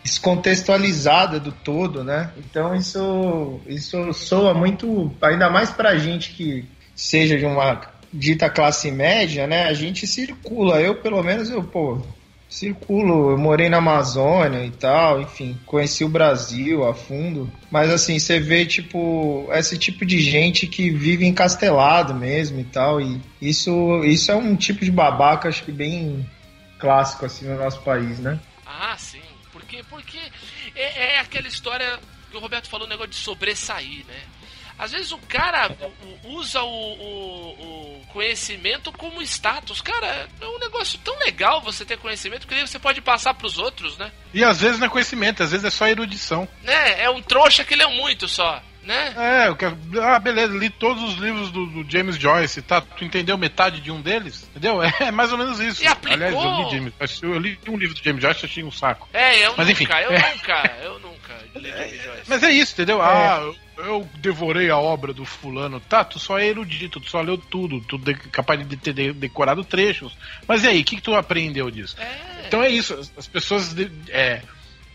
[SPEAKER 1] descontextualizada do todo, né? Então isso isso soa muito, ainda mais pra gente que seja de uma dita classe média, né? A gente circula, eu pelo menos eu, pô, circulo, eu morei na Amazônia e tal, enfim, conheci o Brasil a fundo, mas assim, você vê tipo esse tipo de gente que vive encastelado mesmo e tal, e isso isso é um tipo de babaca acho que bem clássico assim no nosso país, né?
[SPEAKER 3] Ah, sim. Porque, porque é, é aquela história que o Roberto falou, o negócio de sobressair, né? Às vezes o cara usa o, o- o conhecimento como status. Cara, é um negócio tão legal você ter conhecimento que você pode passar pros outros, né?
[SPEAKER 2] E às vezes não é conhecimento, às vezes é só erudição.
[SPEAKER 3] né? É um trouxa que leu muito só, né?
[SPEAKER 2] É, eu quero... ah, beleza, li todos os livros do, do James Joyce, tá? Tu entendeu metade de um deles? Entendeu? É mais ou menos isso.
[SPEAKER 3] E aplicou.
[SPEAKER 2] Aliás, eu li, James, eu li um livro do James Joyce e achei um saco.
[SPEAKER 3] É, eu
[SPEAKER 2] Mas
[SPEAKER 3] nunca,
[SPEAKER 2] enfim,
[SPEAKER 3] eu
[SPEAKER 2] é.
[SPEAKER 3] nunca, eu nunca li James Joyce.
[SPEAKER 2] Mas é isso, entendeu? Ah, eu, devorei a obra do fulano. Tá, tu só é erudito, tu só leu tudo, tu é capaz de ter de- decorado trechos. Mas e aí, o que, que tu aprendeu disso?
[SPEAKER 3] É.
[SPEAKER 2] Então é isso, as- as pessoas de- é,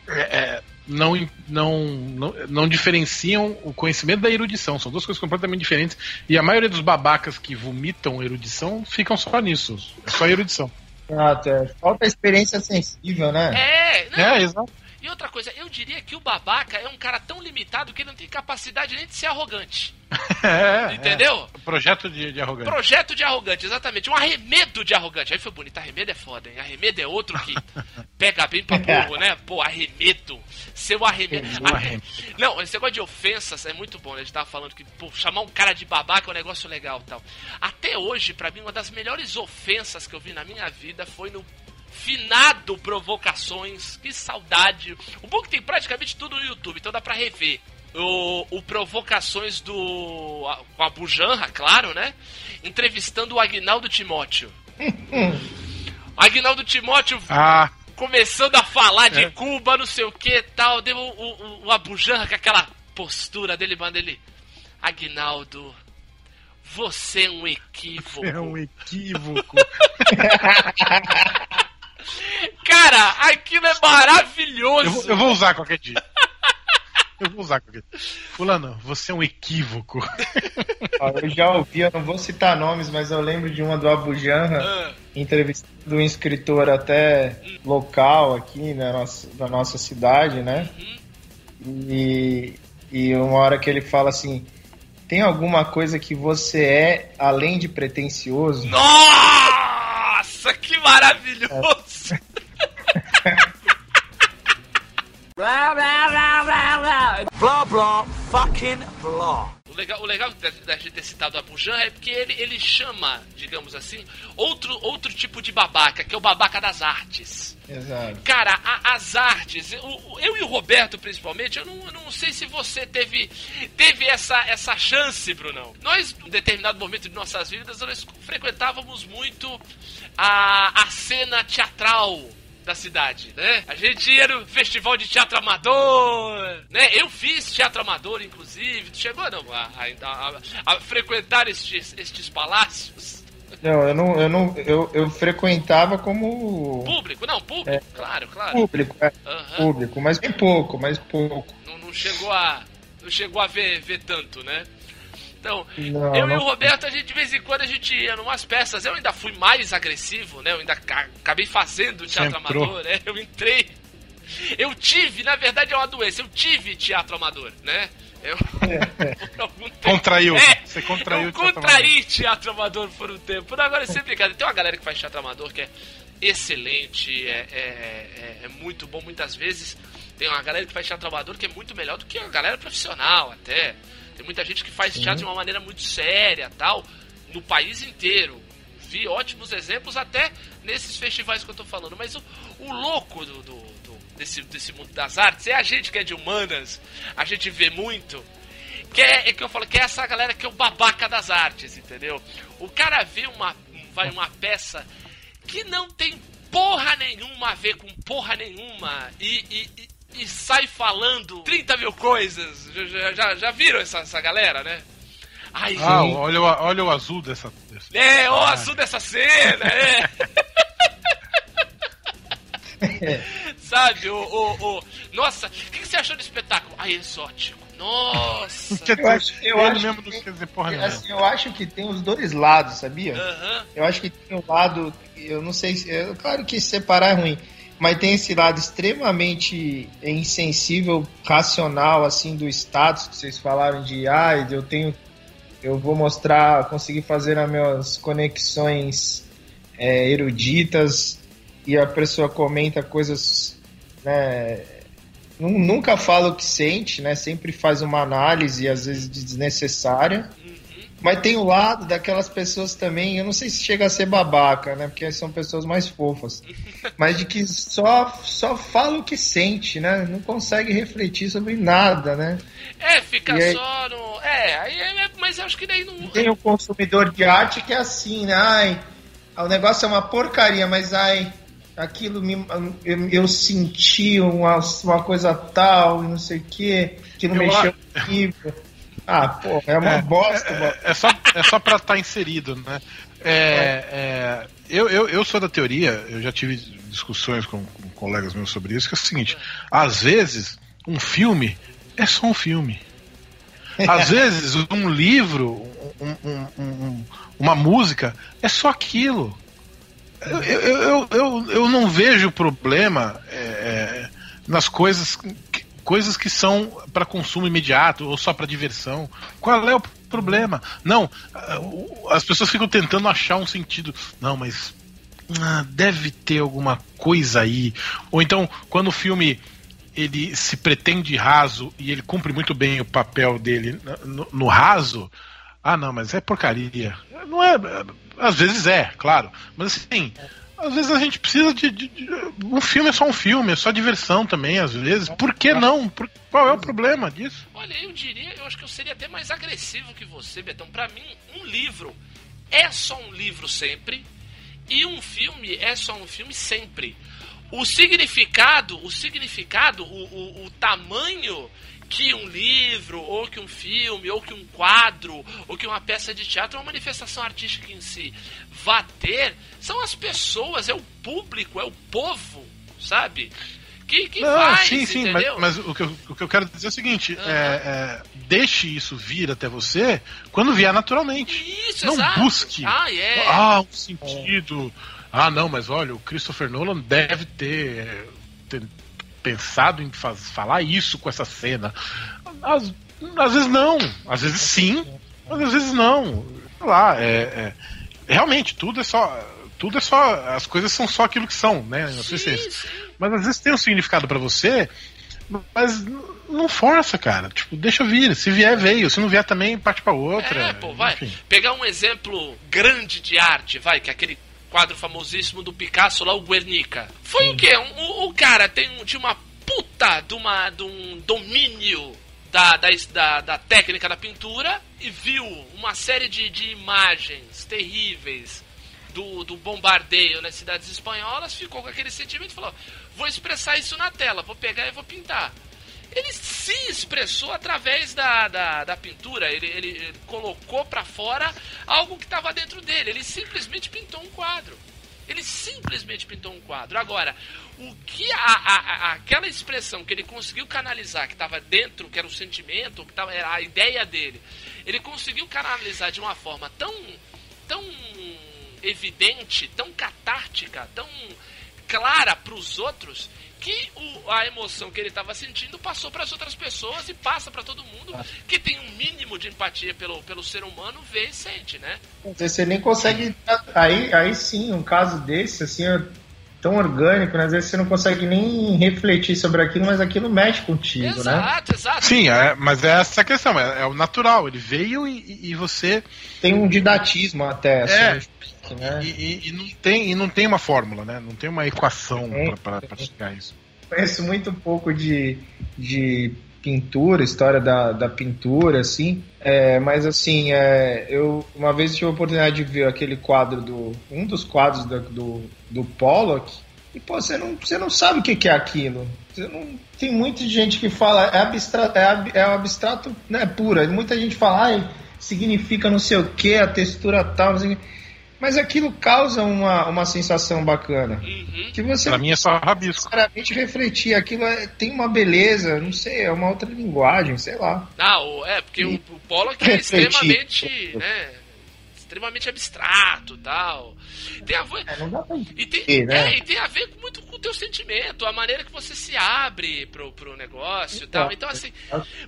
[SPEAKER 2] é, é, não, não, não, não diferenciam o conhecimento da erudição, são duas coisas completamente diferentes. E a maioria dos babacas que vomitam erudição ficam só nisso, é só erudição.
[SPEAKER 1] Ah, tá. Falta experiência sensível, né?
[SPEAKER 3] É, não,
[SPEAKER 2] É, exato.
[SPEAKER 3] E outra coisa, eu diria que o babaca é um cara tão limitado que ele não tem capacidade nem de ser arrogante. [LAUGHS]
[SPEAKER 2] É,
[SPEAKER 3] Entendeu?
[SPEAKER 2] é. Projeto de, de arrogância.
[SPEAKER 3] Projeto de arrogante, exatamente. Um arremedo de arrogante. Aí foi bonito. Arremedo é foda, hein? Arremedo é outro que [LAUGHS] pega bem pra burro, né? Pô, arremedo. Seu arremedo. Arre-
[SPEAKER 2] arremedo.
[SPEAKER 3] Não, esse negócio de ofensas é muito bom. né? A gente tava falando que, pô, chamar um cara de babaca é um negócio legal e tal. Até hoje, pra mim, uma das melhores ofensas que eu vi na minha vida foi no finado Provocações. Que saudade. O bom é que tem praticamente tudo no YouTube, então dá pra rever. O, o Provocações do. a- Com a Bujanra, claro, né? Entrevistando o Agnaldo Timóteo. [LAUGHS] Agnaldo Timóteo
[SPEAKER 2] Ah,
[SPEAKER 3] começando a falar de
[SPEAKER 2] É.
[SPEAKER 3] Cuba, não sei o que tal. Deu o, o, o Abujanra com aquela postura dele, manda ele. Agnaldo, você é um equívoco.
[SPEAKER 2] é um equívoco. [LAUGHS]
[SPEAKER 3] Cara, aquilo é maravilhoso.
[SPEAKER 2] eu, vou- eu vou usar qualquer dia. Eu vou usar qualquer dia. Fulano, você é um equívoco.
[SPEAKER 1] Ó, Eu já ouvi, eu não vou citar nomes, mas eu lembro de uma do Abu Janra,
[SPEAKER 3] Ah,
[SPEAKER 1] entrevistando um escritor até local aqui na nossa, da nossa cidade, né? E, e uma hora que ele fala assim: tem alguma coisa que você é além de pretencioso?
[SPEAKER 3] Nossa, que maravilhoso!
[SPEAKER 6] Blah, blah, fucking blah.
[SPEAKER 3] O legal, o legal da, da gente ter citado a Bujan é porque ele, ele chama, digamos assim, outro, outro tipo de babaca, que é o babaca das artes.
[SPEAKER 1] Exato.
[SPEAKER 3] Cara, a- as artes, eu, eu e o Roberto principalmente, eu não, eu não sei se você teve, teve essa, essa chance, Brunão. Nós, em determinado momento de nossas vidas, nós frequentávamos muito a, a cena teatral da cidade, né? A gente ia no festival de teatro amador, né? Eu fiz teatro amador, inclusive. Tu chegou não, a, a- a- a frequentar estes, estes palácios?
[SPEAKER 1] Não, eu não, eu não, eu, eu frequentava como
[SPEAKER 3] Público, não, público,
[SPEAKER 1] É.
[SPEAKER 3] claro, claro.
[SPEAKER 1] público, é,
[SPEAKER 3] Aham.
[SPEAKER 1] público, mas bem pouco, mas pouco.
[SPEAKER 3] Não, não chegou a. Não chegou a ver, ver tanto, né? Então,
[SPEAKER 1] Não,
[SPEAKER 3] eu e
[SPEAKER 1] não-
[SPEAKER 3] o Roberto, a gente de vez em quando a gente ia numas peças. Eu ainda fui mais agressivo, né? Eu ainda ca- acabei fazendo teatro amador, né? Eu entrei. Eu tive, na verdade é uma doença, eu tive teatro amador, né? Eu, [LAUGHS] por algum tempo.
[SPEAKER 2] Contraiu.
[SPEAKER 3] É,
[SPEAKER 2] Você contraiu
[SPEAKER 3] eu
[SPEAKER 2] teatro
[SPEAKER 3] contraí teatro amador por um tempo. Agora, sem brincadeira, tem uma galera que faz teatro amador que é excelente, é, é, é- é muito bom muitas vezes. Tem uma galera que faz teatro amador que é muito melhor do que a galera profissional, até. Tem muita gente que faz teatro de uma maneira muito séria tal, no país inteiro. Vi ótimos exemplos até nesses festivais que eu tô falando. Mas o, o louco do, do- do- desse, desse mundo das artes é a gente que é de humanas, a gente vê muito. Que é, é que eu falo que é essa galera que é o babaca das artes, entendeu? O cara vê uma, vai uma peça que não tem porra nenhuma a ver com porra nenhuma e, e- e- sai falando 30 mil coisas. Já, já- já, viram essa, essa galera, né? Ai,
[SPEAKER 2] Ah,
[SPEAKER 3] gente.
[SPEAKER 2] olha o, olha o azul dessa. dessa-
[SPEAKER 3] É, o azul dessa cena, [LAUGHS] é. Sabe, o, o, o- Nossa, o que, que você achou do espetáculo? Ai, exótico. Nossa.
[SPEAKER 1] Eu acho, eu
[SPEAKER 2] mesmo
[SPEAKER 1] que
[SPEAKER 2] dizer porra
[SPEAKER 1] assim, eu acho que tem os dois lados, sabia?
[SPEAKER 3] Aham.
[SPEAKER 1] Eu acho que tem um lado, eu não sei se. é Claro que separar é ruim, mas tem esse lado extremamente insensível, racional, assim, do status que vocês falaram de, ah, eu tenho. Eu vou mostrar, conseguir fazer as minhas conexões é, eruditas e a pessoa comenta coisas, né? nu- Nunca fala o que sente, né? Sempre faz uma análise, às vezes desnecessária. Mas tem o lado daquelas pessoas também, eu não sei se chega a ser babaca, né? Porque são pessoas mais fofas. [LAUGHS] Mas de que só, só fala o que sente, né? Não consegue refletir sobre nada, né?
[SPEAKER 3] É, fica
[SPEAKER 1] E aí-
[SPEAKER 3] só no. É, aí é, mas eu acho que daí não.
[SPEAKER 1] Tem o consumidor de arte que é assim, né? Ai, o negócio é uma porcaria, mas ai, aquilo me, eu, eu senti uma, uma coisa tal e não sei o que, que não
[SPEAKER 2] Eu
[SPEAKER 1] mexeu comigo. Ah, pô, é uma bosta, mano.
[SPEAKER 2] É, é só, é só pra estar inserido, né? É, é, eu, eu, eu sou da teoria, eu já tive discussões com, com colegas meus sobre isso, que é o seguinte: às vezes, um filme é só um filme. Às [LAUGHS] vezes, um livro, um- um- um- um- uma música, é só aquilo. Eu, eu, eu, eu, eu não vejo problema é, é, nas coisas coisas que são para consumo imediato ou só para diversão. Qual é o problema? Não, ah, as pessoas ficam tentando achar um sentido. Não, mas ah, deve ter alguma coisa aí. Ou então, quando o filme ele se pretende raso e ele cumpre muito bem o papel dele no, no raso, ah não, mas é porcaria. Não é. Às vezes é, claro. Mas assim, às vezes a gente precisa de, de- de- Um filme é só um filme, é só diversão também, às vezes. Por que não? Por- qual é o problema disso?
[SPEAKER 3] Olha, eu diria, eu acho que eu seria até mais agressivo que você, Betão. Pra mim, um livro é só um livro sempre e um filme é só um filme sempre. O significado, o significado, o, o, o tamanho que um livro, ou que um filme, ou que um quadro, ou que uma peça de teatro, uma manifestação artística em si, vá ter, são as pessoas, é o público, é o povo, sabe? Que, que
[SPEAKER 2] Não,
[SPEAKER 3] faz,
[SPEAKER 2] sim, sim, mas,
[SPEAKER 3] entendeu?
[SPEAKER 2] mas o, que eu, o que eu quero dizer é o seguinte:
[SPEAKER 3] Aham.
[SPEAKER 2] é, é, deixe isso vir até você quando vier naturalmente.
[SPEAKER 3] Isso,
[SPEAKER 2] não
[SPEAKER 3] exato.
[SPEAKER 2] busque.
[SPEAKER 3] Ah, é.
[SPEAKER 2] Ah, um sentido. Ah, não, mas olha, o Christopher Nolan deve ter, ter pensado em faz- falar isso com essa cena. Às, às vezes não, às vezes sim, mas às vezes não. Sei lá, é, é- realmente tudo é só. Tudo é só. As coisas são só aquilo que são, né?
[SPEAKER 3] Sim.
[SPEAKER 2] Mas às vezes tem um significado pra você, mas não força, cara. Tipo, deixa vir. Se vier, veio. Se não vier também, parte pra outra.
[SPEAKER 3] É, pô, vai.
[SPEAKER 2] Enfim.
[SPEAKER 3] Pegar um exemplo grande de arte, vai, que é aquele quadro famosíssimo do Picasso lá, o Guernica. Foi o quê? O, o cara tem tinha uma puta de, uma, de um domínio da, da, da, da técnica da pintura e viu uma série de, de imagens terríveis do, do bombardeio nas cidades espanholas, ficou com aquele sentimento e falou: vou expressar isso na tela, vou pegar e vou pintar. Ele se expressou através da, da, da pintura. Ele, ele, colocou para fora algo que estava dentro dele. Ele simplesmente pintou um quadro. Ele simplesmente pintou um quadro. Agora, o que a, a, a, aquela expressão que ele conseguiu canalizar, que estava dentro, que era o sentimento, que tava, era a ideia dele, ele conseguiu canalizar de uma forma tão, tão evidente, tão catártica, tão clara para os outros que o, a emoção que ele estava sentindo passou para as outras pessoas e passa para todo mundo que tem um mínimo de empatia pelo, pelo ser humano vê e sente, né?
[SPEAKER 1] Você nem consegue. Aí, aí sim, um caso desse, assim, é tão orgânico, né? Às vezes você não consegue nem refletir sobre aquilo, mas aquilo mexe contigo,
[SPEAKER 3] exato,
[SPEAKER 1] né?
[SPEAKER 3] Exato, exato.
[SPEAKER 2] Sim, é, mas é essa a questão, é, é o natural. Ele veio e, e você.
[SPEAKER 1] Tem um didatismo até, assim, Né?
[SPEAKER 2] E, e- e não tem, e não tem uma fórmula, né? Não tem uma equação
[SPEAKER 1] É.
[SPEAKER 2] pra chegar a isso.
[SPEAKER 1] conheço muito pouco de, de pintura, história da, da pintura, assim. É, mas assim, é, eu uma vez tive a oportunidade de ver aquele quadro do. um dos quadros da- do, do Pollock. E pô, você não, você não sabe o que, que é aquilo. Você não, tem muita gente que fala, é abstrato, é, ab- é abstrato né, pura. Muita gente fala, ai, significa não sei o que, a textura tal, não sei o. Mas aquilo causa uma, uma sensação bacana.
[SPEAKER 3] Uhum.
[SPEAKER 1] Que você
[SPEAKER 2] Pra mim é só rabisco.
[SPEAKER 1] sinceramente refletir. Aquilo é- tem uma beleza, não sei, é uma outra linguagem, sei lá.
[SPEAKER 3] Ah, é, porque o, o Pollock é extremamente, né, extremamente abstrato tal. Tem a ver,
[SPEAKER 1] É, não dá pra
[SPEAKER 3] e tem,
[SPEAKER 1] entender, né?
[SPEAKER 3] é, e tem a ver muito com teu sentimento, a maneira que você se abre pro, pro negócio e tal. Então, assim,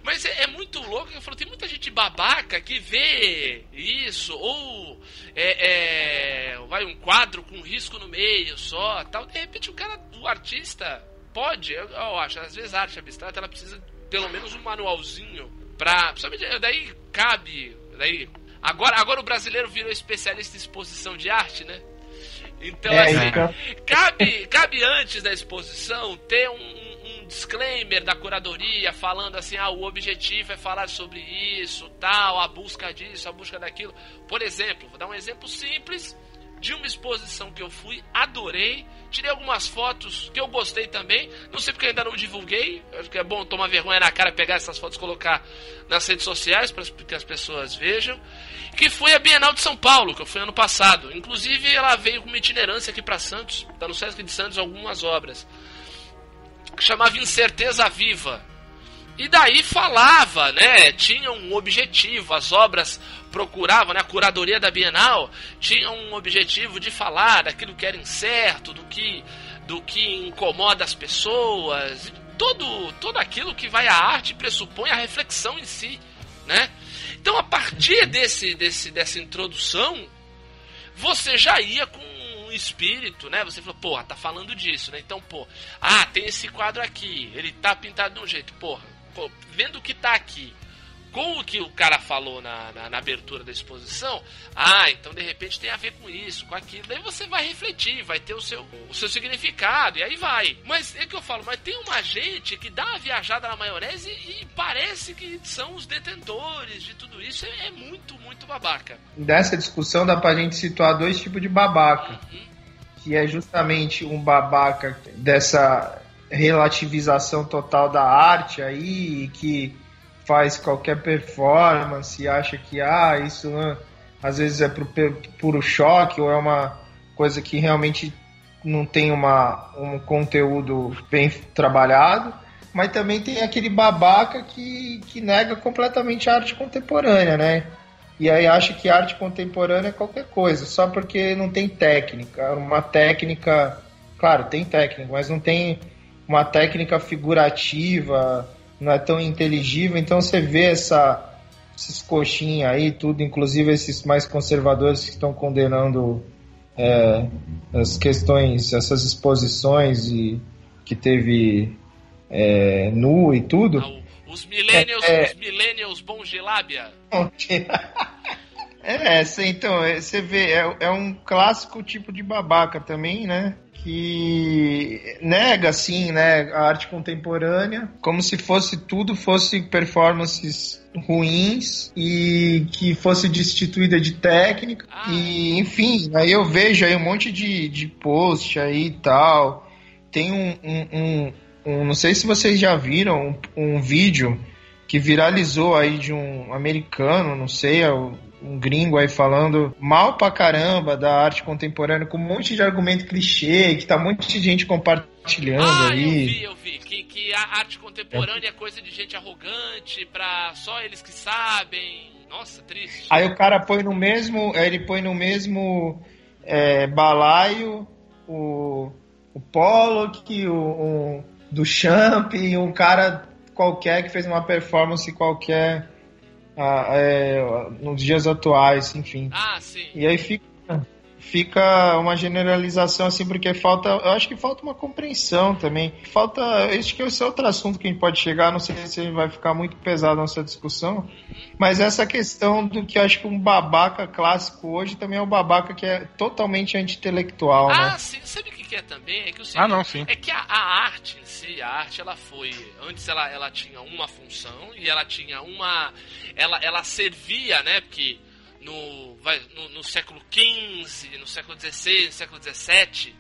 [SPEAKER 3] mas é, é muito louco que eu falo, tem muita gente babaca que vê isso, ou é, é, vai um quadro com um risco no meio só, tal. De repente o cara, o artista, pode, eu, eu acho, às vezes a arte abstrata ela precisa de pelo menos um manualzinho pra. Principalmente, daí cabe. Daí, agora, agora o brasileiro virou especialista em exposição de arte, né? Então,
[SPEAKER 1] É,
[SPEAKER 3] assim,
[SPEAKER 1] então-
[SPEAKER 3] cabe, cabe antes da exposição ter um, um disclaimer da curadoria falando assim, ah, o objetivo é falar sobre isso, tal, a busca disso, a busca daquilo. Por exemplo, vou dar um exemplo simples de uma exposição que eu fui, adorei, tirei algumas fotos que eu gostei também, não sei porque eu ainda não divulguei, acho que é bom tomar vergonha na cara, pegar essas fotos e colocar nas redes sociais para que as pessoas vejam, que foi a Bienal de São Paulo, que eu fui ano passado. Inclusive ela veio com uma itinerância aqui para Santos, tá no Sesc de Santos algumas obras, que chamava Incerteza Viva. E daí falava, né? Tinha um objetivo, as obras procuravam, né? A curadoria da Bienal tinha um objetivo de falar daquilo que era incerto, do que, do que incomoda as pessoas, todo, todo aquilo que vai à arte pressupõe a reflexão em si, né? Então, a partir desse, desse, dessa introdução, você já ia com um espírito, né? Você falou, porra, tá falando disso, né? Então, pô, ah, tem esse quadro aqui, ele tá pintado de um jeito, porra, pô, vendo o que tá aqui, com o que o cara falou na, na, na abertura da exposição, ah, então de repente tem a ver com isso, com aquilo, daí você vai refletir, vai ter o seu, o seu significado, e aí vai. Mas é que eu falo, mas tem uma gente que dá a viajada na maionese e, e parece que são os detentores de tudo isso, é, é muito, muito babaca.
[SPEAKER 1] Dessa discussão dá pra gente situar dois tipos de babaca. Que é justamente um babaca dessa relativização total da arte aí, que faz qualquer performance e acha que ah, isso né, às vezes é pro puro choque ou é uma coisa que realmente não tem uma, um conteúdo bem trabalhado. Mas também tem aquele babaca que, que nega completamente a arte contemporânea, né? E aí acha que arte contemporânea é qualquer coisa, só porque não tem técnica. Uma técnica, claro, tem técnica, mas não tem uma técnica figurativa, não é tão inteligível. Então você vê essa, esses coxinhas aí, tudo, inclusive esses mais conservadores que estão condenando é, as questões, essas exposições e que teve é, nu e tudo.
[SPEAKER 3] Ah, o- Os millennials,
[SPEAKER 1] É, é.
[SPEAKER 3] os millennials bons de lábia. [LAUGHS]
[SPEAKER 1] É, então, é, você vê, é, é um clássico tipo de babaca também, né? Que nega, assim, né, a arte contemporânea, como se fosse tudo fosse performances ruins e que fosse destituída de técnica. E, enfim, aí eu vejo aí um monte de, de post aí e tal. Tem um, um, um, um- não sei se vocês já viram um, um vídeo que viralizou aí de um americano, não sei, é um gringo aí falando mal pra caramba da arte contemporânea, com um monte de argumento clichê, que tá um monte de gente compartilhando
[SPEAKER 3] Ah, eu
[SPEAKER 1] aí.
[SPEAKER 3] vi, eu vi. Que, que a arte contemporânea é coisa de gente arrogante, pra só eles que sabem. Nossa, triste.
[SPEAKER 1] Aí o cara põe no mesmo. Ele põe no mesmo é, balaio o, o Pollock, o, o do Champ e um cara qualquer que fez uma performance qualquer ah, é, nos dias atuais, enfim.
[SPEAKER 3] Ah, sim.
[SPEAKER 1] E aí fica, fica uma generalização assim, porque falta. Eu acho que falta uma compreensão também. Falta. Acho que esse é outro assunto que a gente pode chegar, não sei se vai ficar muito pesado a nossa discussão. Mas essa questão do que eu acho que um babaca clássico hoje também é um babaca que é totalmente anti-intelectual,
[SPEAKER 3] Ah,
[SPEAKER 1] né?
[SPEAKER 3] sim. Sabe o que é também? É que o
[SPEAKER 2] Ah, não, sim.
[SPEAKER 3] É que a, a arte em si, a arte, ela foi. Antes ela, ela tinha uma função e ela tinha uma. Ela, ela servia, né? Porque no, vai, no, no século XV, no século XVI, no século XVII,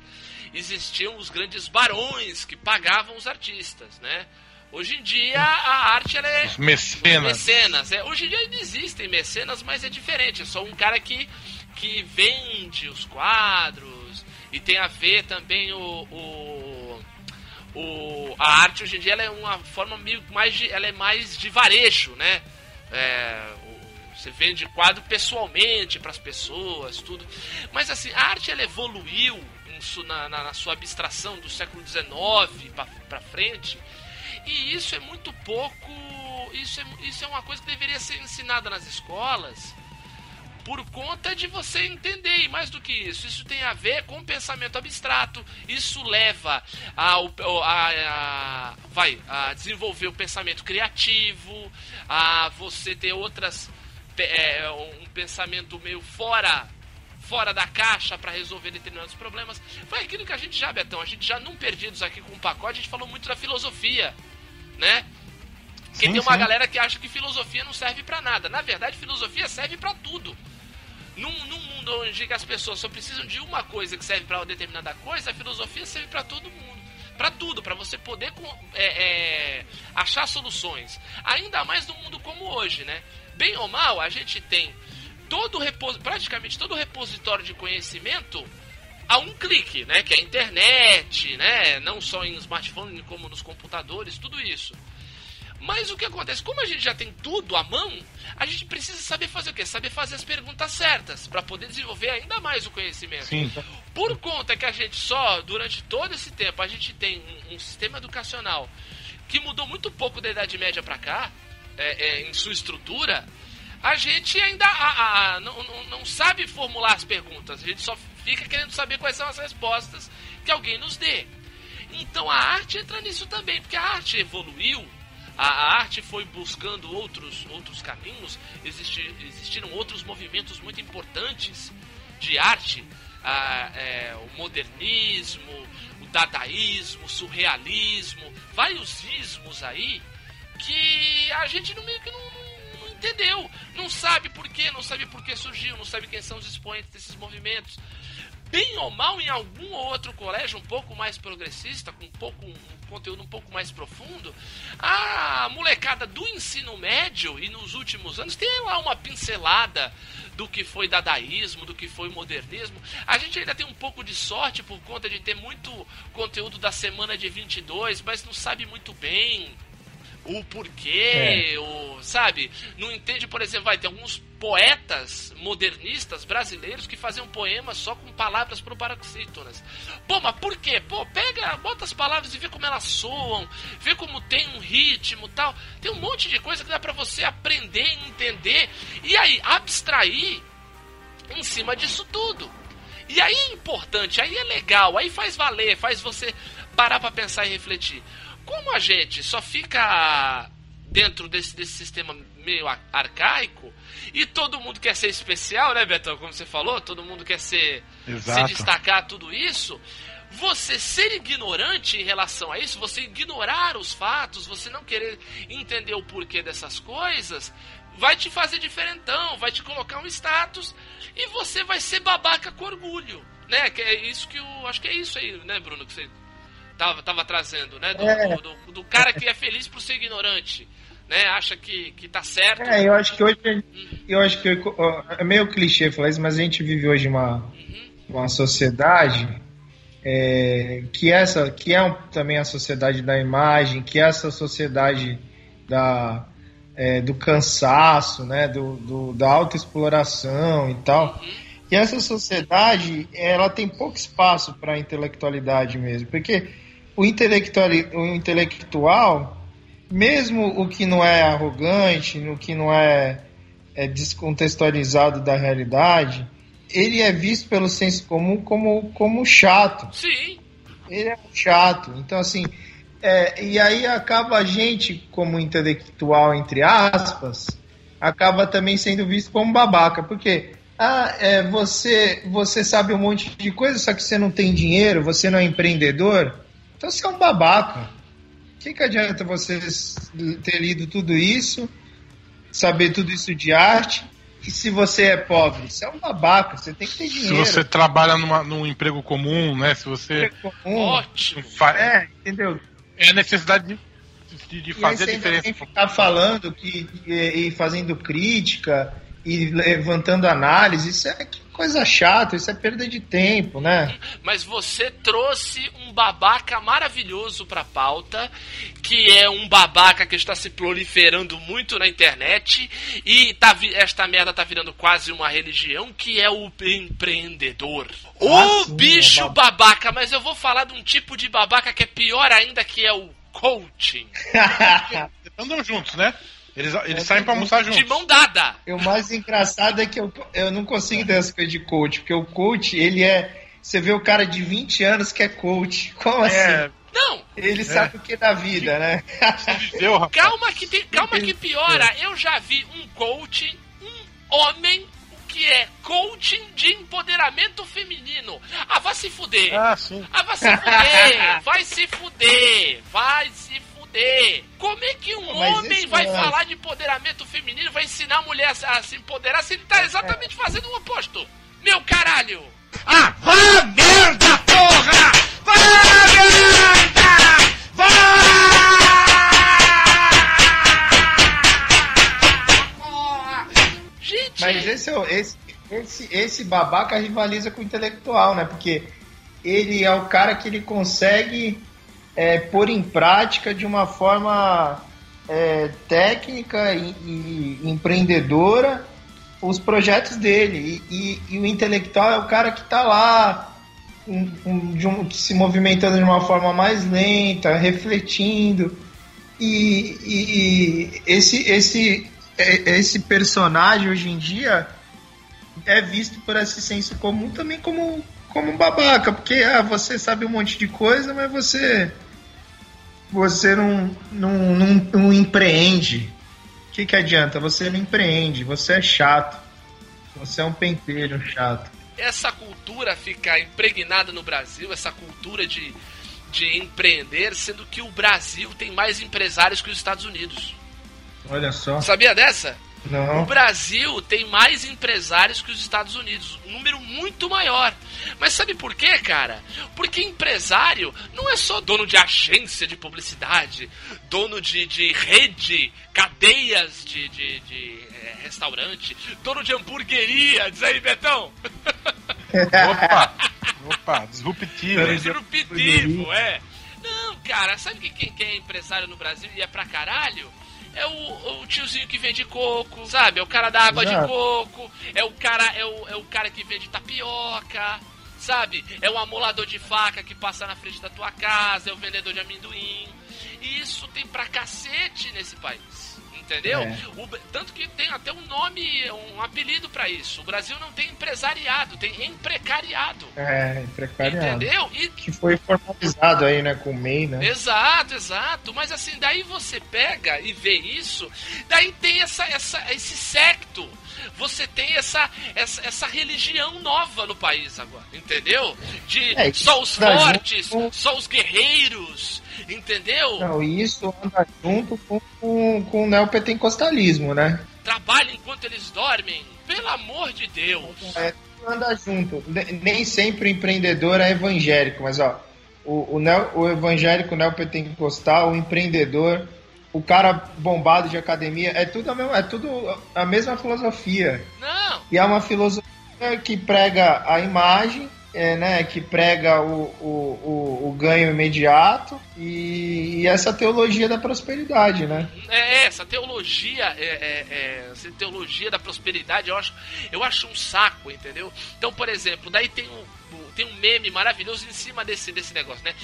[SPEAKER 3] existiam os grandes barões que pagavam os artistas, né? Hoje em dia a arte ela é.
[SPEAKER 2] Os mecenas.
[SPEAKER 3] Mecenas. É, hoje em dia ainda existem mecenas, mas é diferente. É só um cara que, que vende os quadros e tem a ver também o, o, o- a arte hoje em dia é uma forma meio mais de, ela é mais de varejo, né? É, você vende quadro pessoalmente para as pessoas, tudo. Mas assim, a arte ela evoluiu na, na- na sua abstração do século XIX para frente. E isso é muito pouco. Isso é, isso é uma coisa que deveria ser ensinada nas escolas por conta de você entender. E mais do que isso, isso tem a ver com pensamento abstrato. Isso leva ao- a, a- vai, a desenvolver o pensamento criativo, a você ter outras. É, um pensamento meio fora fora da caixa para resolver determinados problemas. Foi aquilo que a gente já, Betão, a gente já não perdidos aqui com o pacote, a gente falou muito da filosofia, né? Porque
[SPEAKER 1] Sim,
[SPEAKER 3] tem uma
[SPEAKER 1] sim.
[SPEAKER 3] galera que acha que filosofia não serve para nada. Na verdade, filosofia serve para tudo. Num, num mundo onde as pessoas só precisam de uma coisa que serve para uma determinada coisa, a filosofia serve para todo mundo. Para tudo, para você poder é, é, achar soluções. Ainda mais num mundo como hoje, né? Bem ou mal, a gente tem todo o repos- praticamente todo o repositório de conhecimento a um clique, né? Que é a internet, né? Não só em smartphone como nos computadores, tudo isso. Mas o que acontece? Como a gente já tem tudo à mão, a gente precisa saber fazer o quê? Saber fazer as perguntas certas para poder desenvolver ainda mais o conhecimento.
[SPEAKER 2] Sim.
[SPEAKER 3] Por conta que a gente só, durante todo esse tempo, a gente tem um, um sistema educacional que mudou muito pouco da Idade Média para cá, é, é, em sua estrutura, a gente ainda a- a- não, não- não sabe formular as perguntas. A gente só fica querendo saber quais são as respostas que alguém nos dê. Então a arte entra nisso também, porque a arte evoluiu, a, arte foi buscando outros, outros caminhos, existi- existiram outros movimentos muito importantes de arte, é, o modernismo, o dadaísmo, o surrealismo, vários ismos aí que a gente não, meio que não, não- entendeu, não sabe por quê, não sabe por que surgiu, não sabe quem são os expoentes desses movimentos bem ou mal em algum ou outro colégio um pouco mais progressista, com um, pouco, um conteúdo um pouco mais profundo, a molecada do ensino médio e nos últimos anos tem lá uma pincelada do que foi dadaísmo, do que foi modernismo. A gente ainda tem um pouco de sorte por conta de ter muito conteúdo da semana de 22, mas não sabe muito bem o porquê, o, sabe? Não entende, por exemplo, vai ter alguns poetas modernistas brasileiros que faziam poemas só com palavras proparoxítonas. Pô, mas por quê? Pô, pega, bota as palavras e vê como elas soam, vê como tem um ritmo tal. Tem um monte de coisa que dá pra você aprender, entender e aí abstrair em cima disso tudo. E aí é importante, aí é legal, aí faz valer, faz você parar pra pensar e refletir. Como a gente só fica dentro desse, desse sistema meio arcaico e todo mundo quer ser especial, né, Betão? Como você falou, todo mundo quer ser
[SPEAKER 2] Exato.
[SPEAKER 3] se destacar tudo isso. Você ser ignorante em relação a isso, você ignorar os fatos, você não querer entender o porquê dessas coisas, vai te fazer diferentão, vai te colocar um status e você vai ser babaca com orgulho, né? Que é isso que eu acho que é isso aí, né, Bruno, que você tava, tava trazendo, né? Do,
[SPEAKER 1] É.
[SPEAKER 3] do, do- do cara que é feliz por ser ignorante, né? Acha que, que tá certo.
[SPEAKER 1] É, eu acho que hoje. Eu acho que. É meio clichê falar isso, mas a gente vive hoje uma, uma sociedade é, que, essa, que é um- também a sociedade da imagem, que é essa sociedade da, é, do cansaço, né, do, do- da autoexploração e tal. E essa sociedade, ela tem pouco espaço para a intelectualidade mesmo, porque o, intelectual, o intelectual, mesmo o que não é arrogante, o que não é, é descontextualizado da realidade, ele é visto pelo senso comum como, como chato.
[SPEAKER 3] Sim.
[SPEAKER 1] Ele é chato. Então, assim, é, e aí acaba a gente, como intelectual, entre aspas, acaba também sendo visto como babaca. Porque ah, é, você, você sabe um monte de coisa, só que você não tem dinheiro, você não é empreendedor, então você é um babaca. O que, que adianta você ter lido tudo isso, saber tudo isso de arte, e se você é pobre? Você é um babaca, você tem que ter
[SPEAKER 2] Se
[SPEAKER 1] dinheiro.
[SPEAKER 2] você trabalha numa, num emprego comum, né? Se você.
[SPEAKER 1] É comum.
[SPEAKER 3] Ótimo.
[SPEAKER 2] fa-
[SPEAKER 1] É, entendeu?
[SPEAKER 2] É a necessidade de, de,
[SPEAKER 1] E
[SPEAKER 2] fazer
[SPEAKER 1] ainda
[SPEAKER 2] diferença.
[SPEAKER 1] ficar falando que, e, e fazendo crítica e levantando análise, isso é que coisa chata, isso é perda de tempo, né?
[SPEAKER 3] Mas você trouxe um babaca maravilhoso pra pauta, que é um babaca que está se proliferando muito na internet e tá, vi- esta merda tá virando quase uma religião, que é o empreendedor. o
[SPEAKER 1] Ah, sim,
[SPEAKER 3] bicho
[SPEAKER 1] é
[SPEAKER 3] babaca, mas eu vou falar de um tipo de babaca que é pior ainda, que é o coaching. [LAUGHS]
[SPEAKER 2] Andam juntos, né? Eles, eles saem pra almoçar juntos.
[SPEAKER 3] De mão dada.
[SPEAKER 1] E o mais engraçado é que eu, eu não consigo ter essa coisa de coach, porque o coach, ele é. Você vê o cara de 20 anos que é coach. Como
[SPEAKER 2] É,
[SPEAKER 1] assim?
[SPEAKER 3] Não,
[SPEAKER 1] Ele sabe o que é da vida, né?
[SPEAKER 2] viveu, rapaz.
[SPEAKER 3] Calma que, tem, calma que piora. Eu já vi um coaching, um homem que é coaching de empoderamento feminino. Ah, vai se fuder.
[SPEAKER 2] Ah, sim.
[SPEAKER 3] Ah, vai se fuder. Vai se fuder. Vai se fuder. Como é que um homem vai
[SPEAKER 1] lance-
[SPEAKER 3] falar de empoderamento feminino, vai ensinar a mulher a, se empoderar se ele tá exatamente fazendo o oposto? Meu caralho.
[SPEAKER 6] Ah, vá merda, porra! Vá merda!
[SPEAKER 3] Gente,
[SPEAKER 1] Mas esse, é esse, esse, esse babaca rivaliza com o intelectual, né? Porque ele é o cara que ele consegue é, pôr em prática de uma forma é, técnica e, e empreendedora os projetos dele. E, e- e o intelectual é o cara que está lá um- um- um- se movimentando de uma forma mais lenta, refletindo. E, esse, esse, é- esse personagem hoje em dia é visto por esse senso comum também como, como um babaca, porque ah, você sabe um monte de coisa, mas você você não, não, não, não empreende. O que, que adianta? Você não empreende, você é chato. Você é um penteiro chato.
[SPEAKER 3] essa cultura fica impregnada no Brasil, essa cultura de, de empreender, sendo que o Brasil tem mais empresários que os Estados Unidos.
[SPEAKER 1] Olha só.
[SPEAKER 3] Sabia dessa? O
[SPEAKER 1] Não.
[SPEAKER 3] Brasil tem mais empresários que os Estados Unidos, um número muito maior. Mas sabe por quê, cara? Porque empresário não é só dono de agência de publicidade, dono de, de rede, cadeias de, de, de, eh, restaurante, dono de hamburgueria, diz aí, Betão. [LAUGHS]
[SPEAKER 2] Opa! Opa, disruptivo.
[SPEAKER 3] Disruptivo, é. Não, cara, sabe que quem, quem é empresário no Brasil e é pra caralho? É o, o tiozinho que vende coco, sabe? É o cara da água de
[SPEAKER 1] Exato.
[SPEAKER 3] coco, é o cara, é o, é o cara que vende tapioca, sabe? É o amolador de faca que passa na frente da tua casa, é o vendedor de amendoim. E isso tem pra cacete nesse país. Entendeu?
[SPEAKER 1] É.
[SPEAKER 3] O- tanto que tem até um nome, um apelido pra isso. O Brasil não tem empresariado, tem emprecariado.
[SPEAKER 1] É, precariado.
[SPEAKER 3] Entendeu? E
[SPEAKER 1] Que foi formalizado aí, né, com o MEI, né?
[SPEAKER 3] Exato, exato. Mas assim, daí você pega e vê isso, daí tem essa, essa, esse secto. Você tem essa, essa, essa religião nova no país agora, entendeu? De
[SPEAKER 1] É,
[SPEAKER 3] só os fortes,
[SPEAKER 1] junto-
[SPEAKER 3] só os guerreiros, entendeu?
[SPEAKER 1] Não, isso anda junto com, com, com o neopentecostalismo, né?
[SPEAKER 3] Trabalha enquanto eles dormem. Pelo amor de Deus.
[SPEAKER 1] É, anda junto. Ne- Nem sempre o empreendedor é evangélico, mas ó, o, o, neo, o evangélico neopentecostal, o empreendedor, o cara bombado de academia, é tudo a mesma, é tudo a mesma filosofia.
[SPEAKER 3] Não!
[SPEAKER 1] E é uma filosofia que prega a imagem, é, né, que prega o, o, o, o ganho imediato e, e, essa teologia da prosperidade, né?
[SPEAKER 3] É, essa teologia, é, é, é, essa teologia da prosperidade, eu acho, eu acho um saco, entendeu? Então, por exemplo, daí tem um, tem um meme maravilhoso em cima desse, desse negócio, né?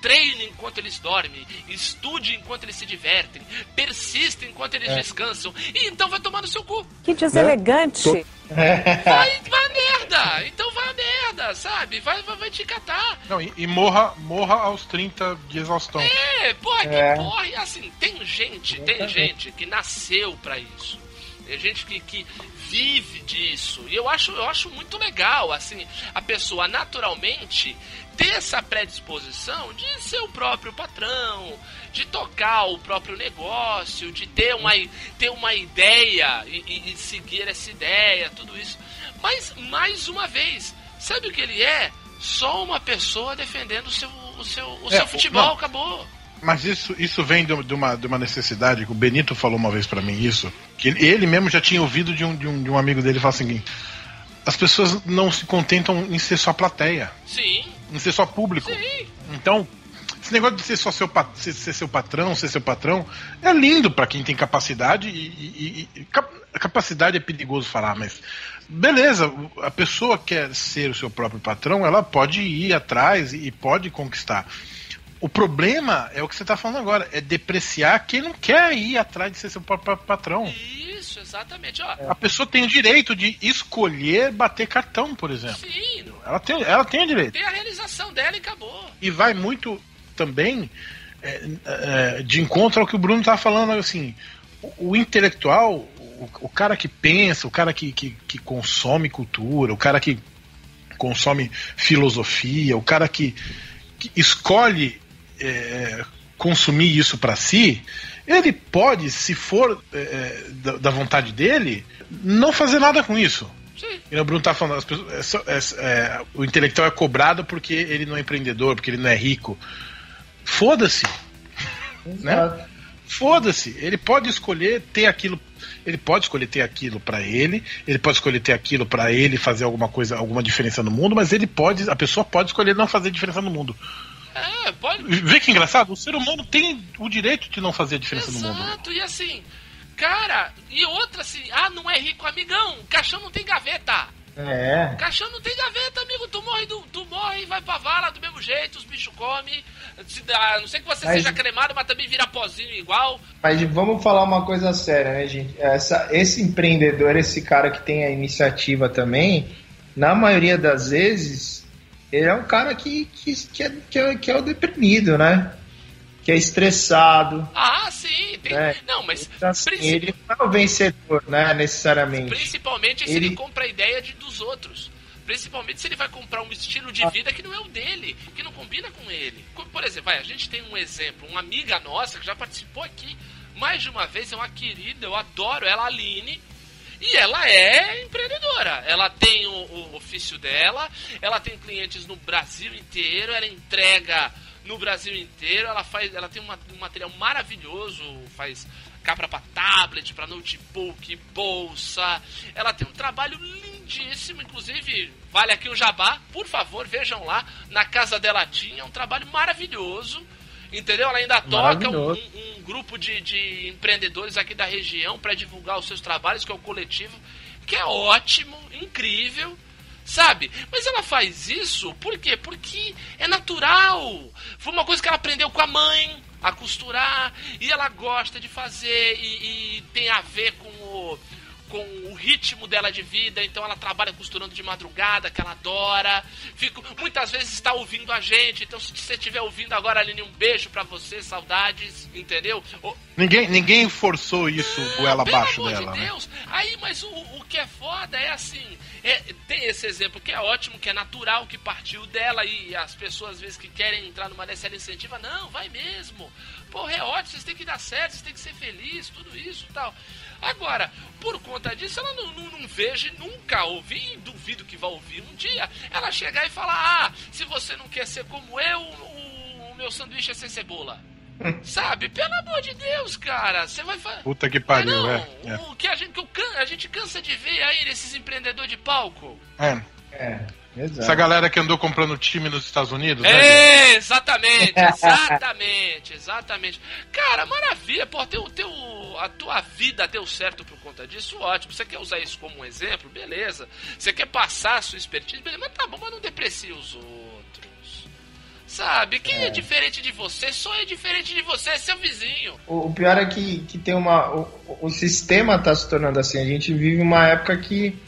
[SPEAKER 3] Treine enquanto eles dormem, estude enquanto eles se divertem, persista enquanto eles
[SPEAKER 1] É.
[SPEAKER 3] descansam, e então vai tomar no seu cu.
[SPEAKER 7] Que deselegante.
[SPEAKER 3] Vai, vai a merda! Então vai a merda, sabe? Vai, vai, vai te catar.
[SPEAKER 2] Não, e, e morra, morra aos 30 de exaustão.
[SPEAKER 3] É, porra, que
[SPEAKER 1] É.
[SPEAKER 3] porra. E assim, tem gente, tem gente que nasceu pra isso. Tem gente que, que vive disso. E eu acho, eu acho muito legal, assim, a pessoa naturalmente ter essa predisposição de ser o próprio patrão, de tocar o próprio negócio, de ter uma, ter uma ideia e, e- seguir essa ideia, tudo isso. Mas, mais uma vez, sabe o que ele é? Só uma pessoa defendendo o seu, o seu, o
[SPEAKER 2] É,
[SPEAKER 3] seu futebol,
[SPEAKER 2] não.
[SPEAKER 3] acabou.
[SPEAKER 2] Mas isso, isso vem de, de uma, de uma necessidade, que o Benito falou uma vez pra mim isso, que ele, mesmo já tinha ouvido de um, de um, de um amigo dele falar o seguinte, as pessoas não se contentam em ser só plateia,
[SPEAKER 3] Sim,
[SPEAKER 2] em ser só público.
[SPEAKER 3] sim.
[SPEAKER 2] Então, esse negócio de ser só seu, ser, ser seu patrão, ser seu patrão, é lindo pra quem tem capacidade e, e- e- cap- capacidade é perigoso falar, mas beleza, a pessoa quer ser o seu próprio patrão, ela pode ir atrás e pode conquistar. O problema é o que você tá falando agora, é depreciar quem não quer ir atrás de ser seu próprio patrão.
[SPEAKER 3] Isso, exatamente. Ó,
[SPEAKER 2] A pessoa tem o direito de escolher bater cartão, por exemplo.
[SPEAKER 3] sim,
[SPEAKER 2] Ela tem, ela tem o direito.
[SPEAKER 3] tem a realização dela e acabou.
[SPEAKER 2] E vai muito também é, é, de encontro ao que o Bruno tá falando, assim, o, o intelectual, o, o cara que pensa, o cara que, que, que consome cultura, o cara que consome filosofia, o cara que, que escolhe é, consumir isso para si, ele pode, se for é, da, da vontade dele, não fazer nada com isso.
[SPEAKER 3] Sim.
[SPEAKER 2] E o Bruno tá falando, as pessoas- é é- é, o intelectual é cobrado porque ele não é empreendedor, porque ele não é rico. Foda-se, né? Foda-se. Ele pode escolher ter aquilo. Ele pode escolher ter aquilo pra ele, ele pode escolher ter aquilo pra ele fazer alguma coisa, alguma diferença no mundo, mas ele pode, a pessoa pode escolher não fazer diferença no mundo.
[SPEAKER 3] É, pode.
[SPEAKER 2] Vê que engraçado, o ser humano tem o direito de não fazer diferença no mundo.
[SPEAKER 3] Exato, e assim, cara, e outra assim, ah, não é rico, amigão, caixão não tem gaveta.
[SPEAKER 1] É.
[SPEAKER 3] Caixão não tem gaveta, amigo. Tu morre, do, tu morre e vai pra vala do mesmo jeito, os bichos comem. A não sei que você
[SPEAKER 1] Mas-
[SPEAKER 3] seja cremado, mas também vira pozinho igual.
[SPEAKER 1] Mas vamos falar uma coisa séria, né, gente? Essa, esse empreendedor, esse cara que tem a iniciativa também, na maioria das vezes, ele é um cara que, que, que, é, que, é, que é o deprimido, né? Que é estressado.
[SPEAKER 3] Ah, sim, tem.
[SPEAKER 1] É.
[SPEAKER 3] Não, mas
[SPEAKER 1] Então, assim,
[SPEAKER 3] princi-
[SPEAKER 1] ele não é o vencedor, né, necessariamente.
[SPEAKER 3] principalmente se ele...
[SPEAKER 1] Ele-
[SPEAKER 3] compra a ideia de, dos outros. Principalmente se ele vai comprar um estilo de vida que não é o dele, que não combina com ele. Por exemplo, vai, a gente tem um exemplo, uma amiga nossa que já participou aqui mais de uma vez, é uma querida, eu adoro ela, Aline. E ela é empreendedora. Ela tem o, o ofício dela, ela tem clientes no Brasil inteiro, ela entrega no Brasil inteiro, ela faz, ela tem uma- um material maravilhoso, faz capa para tablet, para notebook, bolsa. Ela tem um trabalho lindíssimo, inclusive vale aqui o jabá. Por favor, vejam lá na casa dela tinha um trabalho maravilhoso. Entendeu? Ela ainda toca um, um- um grupo de, de empreendedores aqui da região para divulgar os seus trabalhos, que é o coletivo, que é ótimo, incrível, sabe? Mas ela faz isso por quê? Porque é natural. Foi uma coisa que ela aprendeu com a mãe a costurar e ela gosta de fazer e, e tem a ver com o com o ritmo dela de vida, então ela trabalha costurando de madrugada, que ela adora. Fico, muitas vezes está ouvindo a gente, então se você estiver ouvindo agora, Aline, um beijo pra você, saudades, entendeu? O-
[SPEAKER 2] Ninguém, ninguém forçou isso goela
[SPEAKER 3] pelo
[SPEAKER 2] abaixo
[SPEAKER 3] amor
[SPEAKER 2] dela,
[SPEAKER 3] de
[SPEAKER 2] né?
[SPEAKER 3] Deus. Aí, mas o, o que é foda é assim: é, tem esse exemplo que é ótimo, que é natural, que partiu dela e as pessoas, às vezes, que querem entrar numa dessa ela incentiva, não, vai mesmo. Porra, é ótimo, vocês têm que dar certo, vocês têm que ser felizes, tudo isso e tal. Agora, por conta disso, ela não, não, não vejo e nunca ouvi, e duvido que vá ouvir um dia, ela chegar e falar: ah, se você não quer ser como eu, o meu sanduíche é sem cebola. [LAUGHS] Sabe? Pelo amor de Deus, cara. Você vai fazer.
[SPEAKER 2] Puta que pariu,
[SPEAKER 3] não,
[SPEAKER 2] é. é.
[SPEAKER 3] O que a gente, que o can- a gente cansa de ver aí nesses empreendedores de palco.
[SPEAKER 2] É.
[SPEAKER 1] É,
[SPEAKER 2] Essa
[SPEAKER 1] exato.
[SPEAKER 2] galera que andou comprando time nos Estados Unidos, né?
[SPEAKER 3] É, exatamente, exatamente, exatamente. Cara, maravilha, pô, teu, teu, a tua vida deu certo por conta disso, ótimo. Você quer usar isso como um exemplo, beleza. Você quer passar a sua expertise, beleza, mas tá bom, mas não deprecie os outros. Sabe, quem é. diferente de você só é diferente de você, é seu vizinho.
[SPEAKER 1] O, o pior é que, que tem uma. O, o sistema tá se tornando assim. A gente vive uma época que,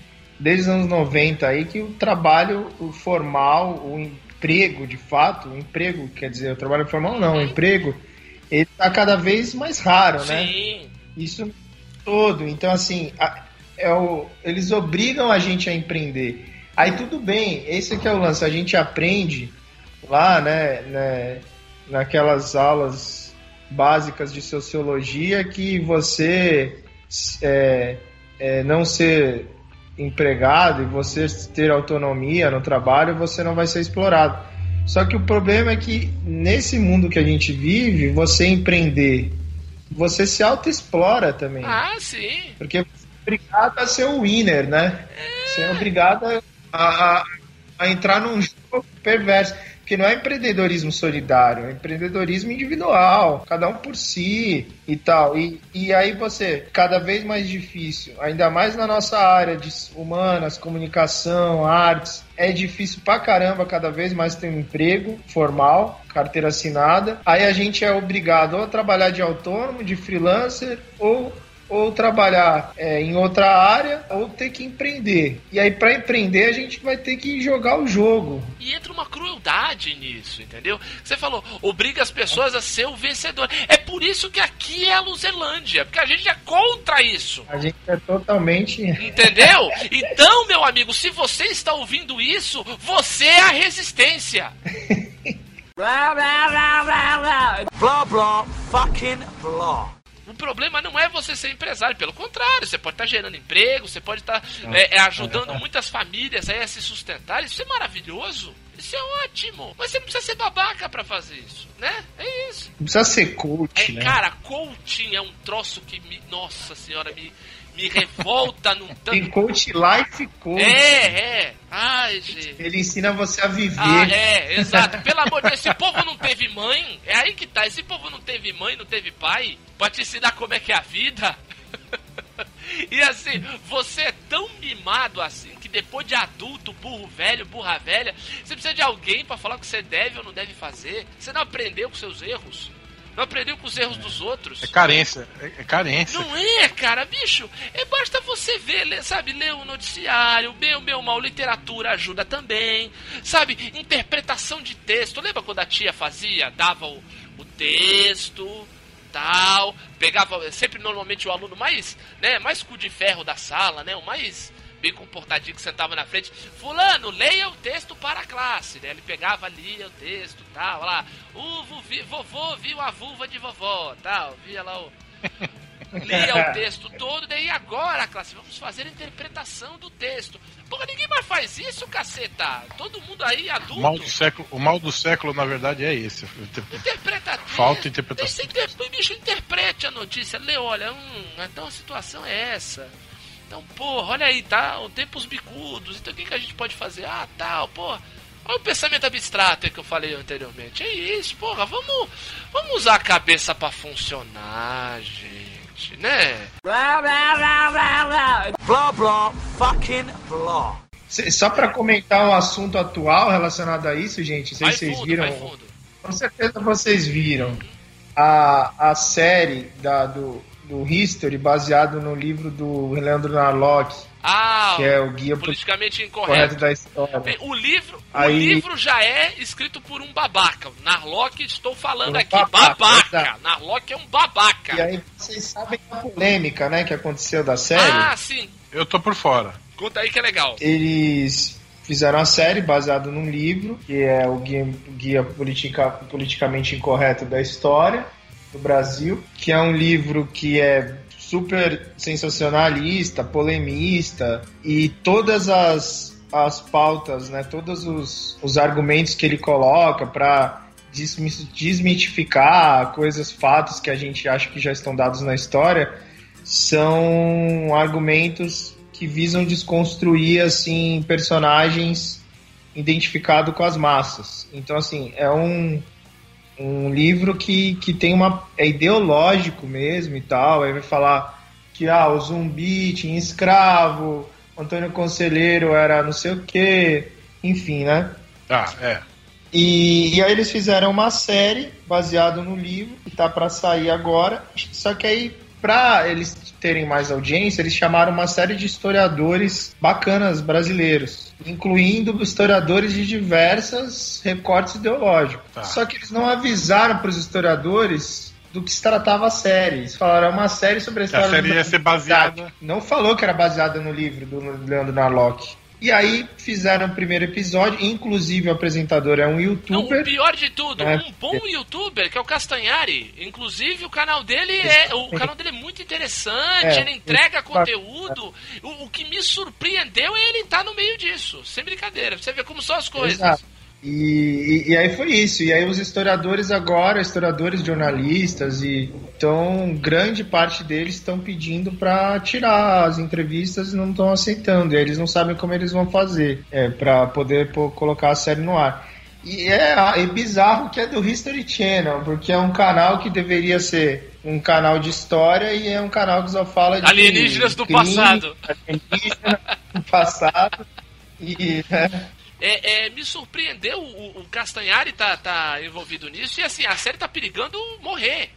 [SPEAKER 1] desde os anos 90 aí, que o trabalho formal, o emprego de fato, o emprego, quer dizer, o trabalho formal não, o emprego, ele tá cada vez mais raro, né?
[SPEAKER 3] Sim.
[SPEAKER 1] Isso todo. Então, assim, a- é o, eles obrigam a gente a empreender. Aí tudo bem, esse que é o lance, a gente aprende lá, né, né, naquelas aulas básicas de sociologia que você é, é, não ser empregado e você ter autonomia no trabalho, você não vai ser explorado. Só que o problema é que nesse mundo que a gente vive, você empreender, você se autoexplora também.
[SPEAKER 3] Ah, sim.
[SPEAKER 1] Porque você é obrigado a ser o winner, né? Você é obrigado a, a, a entrar num jogo perverso. Porque não é empreendedorismo solidário, é empreendedorismo individual, cada um por si e tal. E, e aí você, cada vez mais difícil, ainda mais na nossa área de humanas, comunicação, artes, é difícil pra caramba cada vez mais ter um emprego formal, carteira assinada. Aí a gente é obrigado ou a trabalhar de autônomo, de freelancer, ou ou trabalhar é, em outra área, ou ter que empreender. E aí, para empreender, a gente vai ter que jogar o jogo.
[SPEAKER 3] E entra uma crueldade nisso, entendeu? Você falou, obriga as pessoas a ser o vencedor. É por isso que aqui é a Luzerlândia, porque a gente é contra isso.
[SPEAKER 1] A gente é totalmente.
[SPEAKER 3] Entendeu? Então, meu amigo, se você está ouvindo isso, você é a resistência.
[SPEAKER 6] Blah, blah, blah, blah, blah. Blah, blah, fucking blah.
[SPEAKER 3] O problema não é você ser empresário, pelo contrário, você pode estar gerando emprego, você pode estar é, é, ajudando muitas famílias a se sustentar, isso é maravilhoso. Isso é ótimo. Mas você não precisa ser babaca pra fazer isso, né? É isso.
[SPEAKER 1] Não precisa ser coach,
[SPEAKER 3] É,
[SPEAKER 1] né?
[SPEAKER 3] cara, coaching é um troço que me. Nossa senhora, me, me revolta num
[SPEAKER 1] Tem
[SPEAKER 3] tanto.
[SPEAKER 1] coach life coach.
[SPEAKER 3] É, é. Ai, gente.
[SPEAKER 1] Ele ensina você a viver.
[SPEAKER 3] Ah, é, exato. Pelo amor de Deus, esse povo não teve mãe. É aí que tá. Esse povo não teve mãe, não teve pai. Pra te ensinar como é que é a vida. [LAUGHS] E assim, você é tão mimado assim que depois de adulto, burro velho, burra velha, você precisa de alguém pra falar o que você deve ou não deve fazer. Você não aprendeu com seus erros. Não aprendeu com os erros dos outros.
[SPEAKER 2] É carência. É, é carência.
[SPEAKER 3] Não é, cara, bicho. É basta você ver, ler, sabe, ler o noticiário, bem ou bem mal, literatura ajuda também. Sabe, interpretação de texto. Lembra quando a tia fazia, dava o, o texto, tal, pegava sempre normalmente o aluno mais, né, mais cu de ferro da sala, né, o mais bem comportadinho que sentava na frente. Fulano, leia o texto para a classe, né? Ele pegava, lia o texto, tal, lá. Uvo, vi, vovô viu a vulva de vovó, tal, via lá o [LAUGHS] lia o texto todo, daí agora, classe, vamos fazer a interpretação do texto. Porra, ninguém mais faz isso, caceta. Todo mundo aí,
[SPEAKER 2] O
[SPEAKER 3] adulto,
[SPEAKER 2] mal, do século, o mal do século, na verdade, é esse.
[SPEAKER 3] interpreta
[SPEAKER 2] Falta interpretação.
[SPEAKER 3] Você inter... bicho, interprete a notícia, lê, olha, hum, então a situação é essa. Então, porra, olha aí, tá? O tempos bicudos, então o que, que a gente pode fazer? Ah, tal, porra. Olha o pensamento abstrato aí que eu falei anteriormente. É isso, porra, vamos, vamos usar a cabeça pra funcionar, gente, né?
[SPEAKER 6] Blah, blah, blah, blah, blah. Blah, blah, fucking.
[SPEAKER 1] Cê- Só para comentar um assunto atual relacionado a isso, gente, não sei
[SPEAKER 3] Vai
[SPEAKER 1] se vocês
[SPEAKER 3] fundo,
[SPEAKER 1] viram. Com certeza vocês viram a, a série da, do, do History baseado no livro do Leandro Narlock,
[SPEAKER 3] Ah,
[SPEAKER 1] que é o guia
[SPEAKER 3] politicamente
[SPEAKER 1] correto
[SPEAKER 3] incorreto.
[SPEAKER 1] da história.
[SPEAKER 3] Bem, o livro, o
[SPEAKER 1] Aí-
[SPEAKER 3] livro já é escrito por um babaca. Narlock, estou falando
[SPEAKER 1] Um
[SPEAKER 3] aqui,
[SPEAKER 1] babaca,
[SPEAKER 3] babaca.
[SPEAKER 1] exato.
[SPEAKER 3] Narlock é um babaca.
[SPEAKER 1] E aí vocês sabem a polêmica, né, que aconteceu da série.
[SPEAKER 3] Ah, sim.
[SPEAKER 2] Eu tô por fora.
[SPEAKER 3] Conta aí que é legal.
[SPEAKER 1] Eles fizeram a série baseado num livro, que é o Guia, guia Politica- Politicamente Incorreto da História do Brasil, que é um livro que é super sensacionalista, polemista, e todas as, as pautas, né, todos os, os argumentos que ele coloca para desmi- desmitificar coisas, fatos que a gente acha que já estão dados na história, são argumentos que visam desconstruir assim personagens identificados com as massas. Então assim, é um um livro que, que tem uma é ideológico mesmo e tal, aí vai falar que ah, o zumbi tinha escravo, Antônio Conselheiro era não sei o que, enfim, né?
[SPEAKER 2] Ah, é.
[SPEAKER 1] E, e aí eles fizeram uma série baseada no livro, que tá para sair agora. Só que aí, pra eles terem mais audiência, eles chamaram uma série de historiadores bacanas brasileiros, incluindo historiadores de diversas recortes ideológicos.
[SPEAKER 2] Tá.
[SPEAKER 1] Só que eles não avisaram para os historiadores do que se tratava a série. Eles falaram, é uma série sobre a
[SPEAKER 2] A
[SPEAKER 1] história
[SPEAKER 2] série
[SPEAKER 1] da
[SPEAKER 2] ia ser baseada.
[SPEAKER 1] não falou que era baseada no livro do Leandro Narlock. E aí fizeram o primeiro episódio, inclusive o apresentador é um
[SPEAKER 3] Não, o
[SPEAKER 1] youtuber.
[SPEAKER 3] pior de tudo,
[SPEAKER 1] É.
[SPEAKER 3] um bom youtuber, que é o Castanhari. Inclusive, o canal dele é. O canal dele é muito interessante,
[SPEAKER 1] É,
[SPEAKER 3] ele entrega conteúdo. O, o que me surpreendeu é ele estar no meio disso. Sem brincadeira. Pra você ver como são as coisas.
[SPEAKER 1] Exato. E, e, e aí foi isso. E aí os historiadores agora, historiadores jornalistas, e então grande parte deles estão pedindo para tirar as entrevistas e não estão aceitando. E eles não sabem como eles vão fazer é, para poder pô- colocar a série no ar. E é, é bizarro que é do History Channel, porque é um canal que deveria ser um canal de história e é um canal que só fala de
[SPEAKER 3] Alienígenas do
[SPEAKER 1] crime,
[SPEAKER 3] passado.
[SPEAKER 1] alienígena do passado. E, né,
[SPEAKER 3] É, é, me surpreendeu o, o Castanhari tá, tá envolvido nisso e assim, a série tá perigando morrer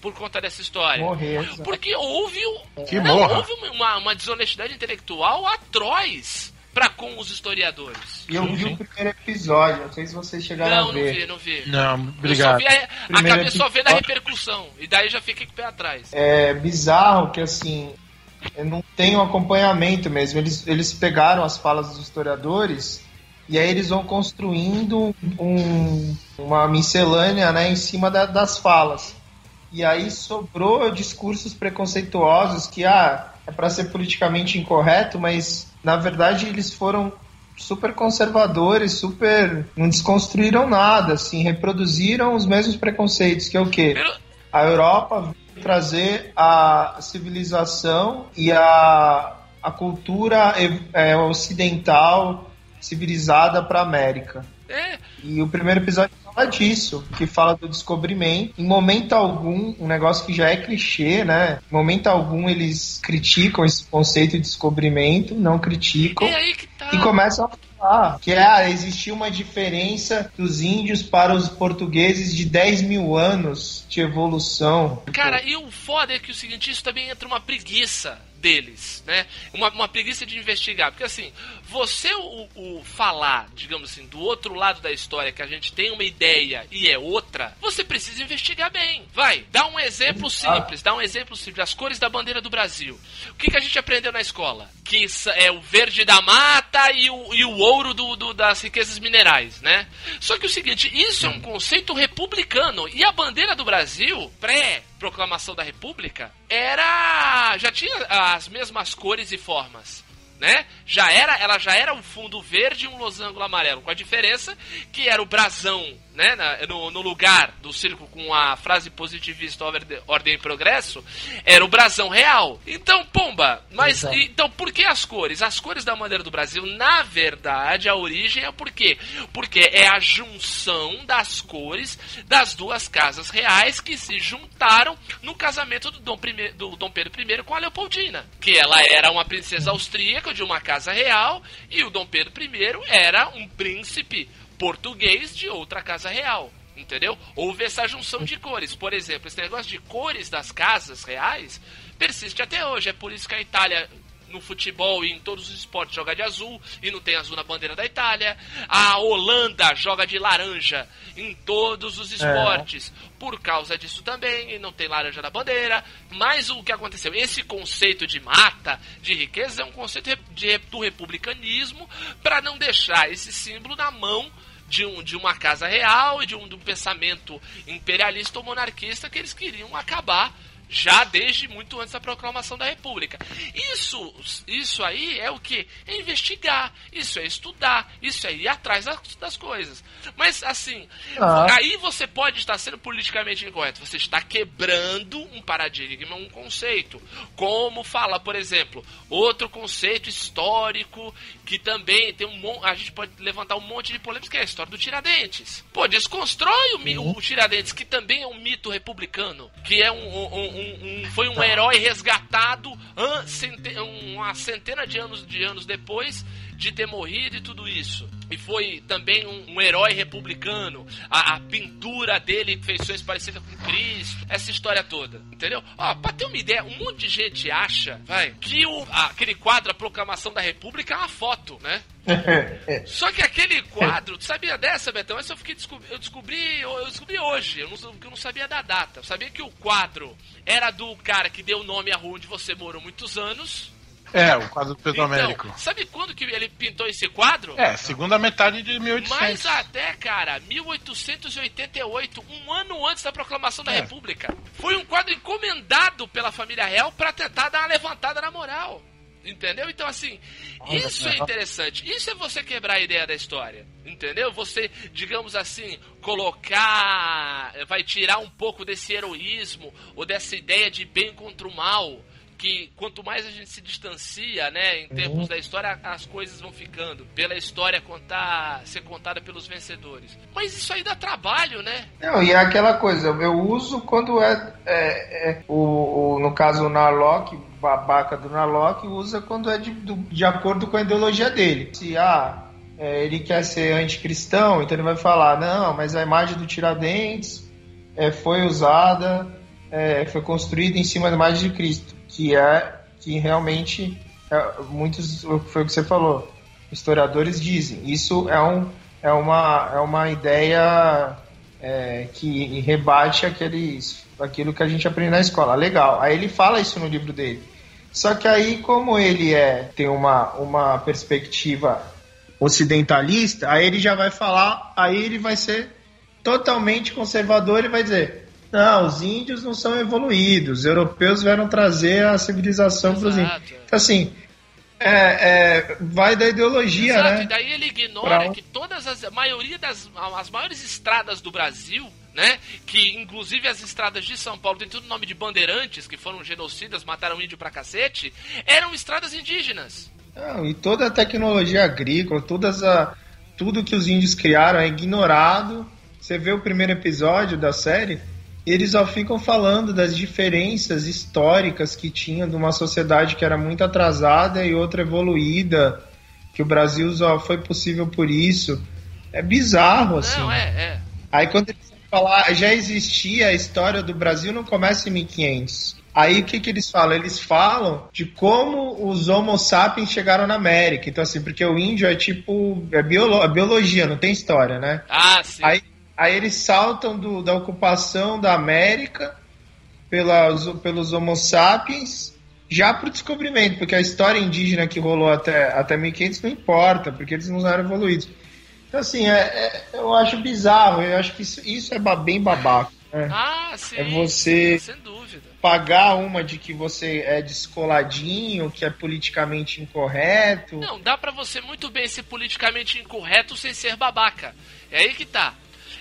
[SPEAKER 3] por conta dessa história.
[SPEAKER 1] Morrer.
[SPEAKER 3] Porque houve, um-
[SPEAKER 2] Que
[SPEAKER 3] não, houve uma, uma desonestidade intelectual atroz para com os historiadores.
[SPEAKER 1] E eu vi o primeiro episódio, não sei se vocês chegaram
[SPEAKER 3] Não,
[SPEAKER 1] a
[SPEAKER 3] não
[SPEAKER 1] ver.
[SPEAKER 3] vi, não vi.
[SPEAKER 2] Não,
[SPEAKER 3] Eu só
[SPEAKER 2] obrigado.
[SPEAKER 3] vi a, acabei só vendo a repercussão. E daí já fiquei com o pé atrás.
[SPEAKER 1] É bizarro que assim, eu não tenho acompanhamento mesmo. Eles, eles pegaram as falas dos historiadores e aí eles vão construindo um- uma miscelânea né, em cima da- das falas. E aí sobrou discursos preconceituosos que ah, é para ser politicamente incorreto, mas na verdade eles foram super conservadores, super não desconstruíram nada, assim, reproduziram os mesmos preconceitos, que é o quê? A Europa veio trazer a civilização e a, a cultura é, ocidental civilizada para a América.
[SPEAKER 3] É,
[SPEAKER 1] E o primeiro episódio fala disso, que fala do descobrimento. Em momento algum, um negócio que já é clichê, né? Em momento algum eles criticam esse conceito de descobrimento, não criticam.
[SPEAKER 3] é aí que tá.
[SPEAKER 1] E começam a falar que ah, existia uma diferença dos índios para os portugueses de 10 mil anos de evolução.
[SPEAKER 3] Cara, e o foda é que o seguinte, isso também entra uma preguiça deles, né? Uma, uma preguiça de investigar. Porque assim, você o, o falar, digamos assim, do outro lado da história, que a gente tem uma ideia e é outra, você precisa investigar bem. Vai, dá um exemplo simples, dá um exemplo simples. As cores da bandeira do Brasil. O que, que a gente aprendeu na escola? Que é o verde da mata e o, e o ouro do, do- das riquezas minerais, né? Só que o seguinte, isso é um conceito republicano. E a bandeira do Brasil, pré proclamação da República, era. já tinha as mesmas cores e formas. Né? Já era, ela já era um fundo verde e um losango amarelo, com a diferença que era o brasão, né, na- no, no lugar do círculo com a frase positivista ordem, e progresso, era o brasão real. Então, pomba, mas
[SPEAKER 1] Exato.
[SPEAKER 3] então por que as cores? As cores da bandeira do Brasil, na verdade, a origem é por quê? Porque é a junção das cores das duas casas reais que se juntaram no casamento do Dom, I, do Dom Pedro I com a Leopoldina. Que ela era uma princesa austríaca de uma casa real e o Dom Pedro I era um príncipe português de outra casa real. Entendeu? Houve essa junção de cores. Por exemplo, esse negócio de cores das casas reais persiste até hoje. É por isso que a Itália no futebol e em todos os esportes joga de azul e não tem azul na bandeira da Itália. A Holanda joga de laranja em todos os esportes por causa disso também e não tem laranja na bandeira. Mas o que aconteceu? Esse conceito de mata, de riqueza, é um conceito re- de- do republicanismo para não deixar esse símbolo na mão de, um, de uma casa real e de um, de um pensamento imperialista ou monarquista que eles queriam acabar Já desde muito antes da proclamação da República. Isso, isso aí é o que? É investigar, isso é estudar, isso é ir atrás das, das coisas. Mas assim,
[SPEAKER 9] Ah.
[SPEAKER 3] aí você pode estar sendo politicamente incorreto. Você está quebrando um paradigma, um conceito. Como fala, por exemplo, outro conceito histórico que também tem um a gente pode levantar um monte de polêmicas, que é a história do Tiradentes. Pô, desconstrói o, mi- o Tiradentes, que também é um mito republicano, que é um, um- um- um- foi um herói resgatado an- uma centena de anos, de anos depois de ter morrido e tudo isso. E foi também um, um herói republicano. A, a pintura dele, feições parecidas com Cristo. Essa história toda. Entendeu? Ó, pra ter uma ideia, um monte de gente acha, vai, que o, aquele quadro, a proclamação da República, é uma foto, né? [LAUGHS] Só que aquele quadro, tu sabia dessa, Betão? Essa eu fiquei descob- eu descobri, eu descobri hoje, eu não, eu não sabia da data. Eu sabia que o quadro era do cara que deu o nome à rua onde você morou muitos anos.
[SPEAKER 2] É, o quadro do Pedro Américo.
[SPEAKER 3] Então, sabe quando que ele pintou esse quadro?
[SPEAKER 2] É, segunda metade de 1800.
[SPEAKER 3] Mais até, cara, 1888, um ano antes da proclamação da
[SPEAKER 2] É.
[SPEAKER 3] República. Foi um quadro encomendado pela família real pra tentar dar uma levantada na moral. Entendeu? Então, assim, isso é interessante. Isso é você quebrar a ideia da história. Entendeu? Você, digamos assim, colocar. Vai tirar um pouco desse heroísmo ou dessa ideia de bem contra o mal. Que quanto mais a gente se distancia, né, em termos da história, as coisas vão ficando. Pela história contar, ser contada pelos vencedores. Mas isso aí dá trabalho, né?
[SPEAKER 1] Não, e é aquela coisa, eu uso quando é, é- é o, o- no caso o Narlock, babaca do Narlock, usa quando é de, do- de acordo com a ideologia dele. Se ah, é, ele quer ser anticristão, então ele vai falar, não, mas a imagem do Tiradentes é, foi usada, é, foi construída em cima da imagem de Cristo, que é que realmente é, muitos foi o que você falou, historiadores dizem. Isso é um é uma é uma ideia é, que rebate aqueles, aquilo que a gente aprende na escola. Legal. Aí ele fala isso no livro dele. Só que aí, como ele é tem uma, uma perspectiva ocidentalista, aí ele já vai falar, aí ele vai ser totalmente conservador e vai dizer: não, os índios não são evoluídos, os europeus vieram trazer a civilização para os índios. Então, assim, é, é, vai da ideologia,
[SPEAKER 3] Exato,
[SPEAKER 1] né?
[SPEAKER 3] e daí ele ignora
[SPEAKER 1] Pra
[SPEAKER 3] que todas as. A maioria das. As maiores estradas do Brasil, né? Que inclusive as estradas de São Paulo tem tudo nome de bandeirantes, que foram genocidas, mataram índio pra cacete, eram estradas indígenas.
[SPEAKER 1] Não, e toda a tecnologia agrícola, todas a, tudo que os índios criaram é ignorado. Você vê o primeiro episódio da série, eles só ficam falando das diferenças históricas que tinha de uma sociedade que era muito atrasada e outra evoluída, que o Brasil só foi possível por isso. É bizarro, assim.
[SPEAKER 3] Não, é, é.
[SPEAKER 1] Aí quando eles falar, já existia a história do Brasil, não começa em 1500. Aí o que, que eles falam? Eles falam de como os Homo sapiens chegaram na América. Então, assim, porque o índio é tipo. É, biolo- é biologia, não tem história, né?
[SPEAKER 3] Ah, sim.
[SPEAKER 1] Aí, aí eles saltam do- da ocupação da América pelas, pelos Homo sapiens já pro descobrimento, porque a história indígena que rolou até, até 1500 não importa, porque eles não eram evoluídos. Então, assim, é, é- eu acho bizarro, eu acho que isso, isso é bem babaca. né?
[SPEAKER 3] Ah, sim.
[SPEAKER 1] É você-
[SPEAKER 3] Sem dúvida.
[SPEAKER 1] Pagar uma de que você é descoladinho, que é politicamente incorreto.
[SPEAKER 3] Não, dá pra você muito bem ser politicamente incorreto sem ser babaca. É aí que tá.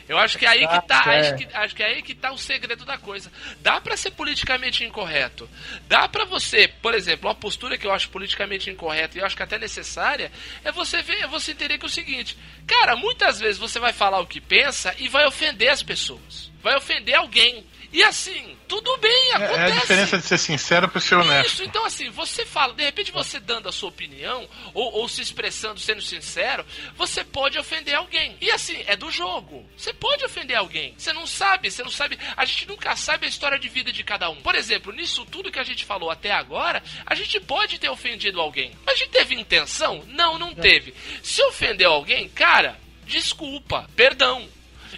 [SPEAKER 3] Eu acho que é aí que tá,
[SPEAKER 1] Exato, é.
[SPEAKER 3] acho que, acho que é aí que tá o segredo da coisa. Dá pra ser politicamente incorreto. Dá pra você, por exemplo, uma postura que eu acho politicamente incorreta e eu acho que até necessária é você ver, é você entender que é o seguinte, cara, muitas vezes você vai falar o que pensa e vai ofender as pessoas. Vai ofender alguém. E assim, tudo bem,
[SPEAKER 2] É,
[SPEAKER 3] acontece.
[SPEAKER 2] é a diferença de ser sincero pra ser honesto.
[SPEAKER 3] Isso, então assim, você fala, de repente você dando a sua opinião, ou, ou se expressando, sendo sincero, você pode ofender alguém. E assim, é do jogo. Você pode ofender alguém. Você não sabe, você não sabe. A gente nunca sabe a história de vida de cada um. Por exemplo, nisso tudo que a gente falou até agora, a gente pode ter ofendido alguém. Mas a gente teve intenção? Não, não teve. Se ofendeu alguém, cara, desculpa, perdão.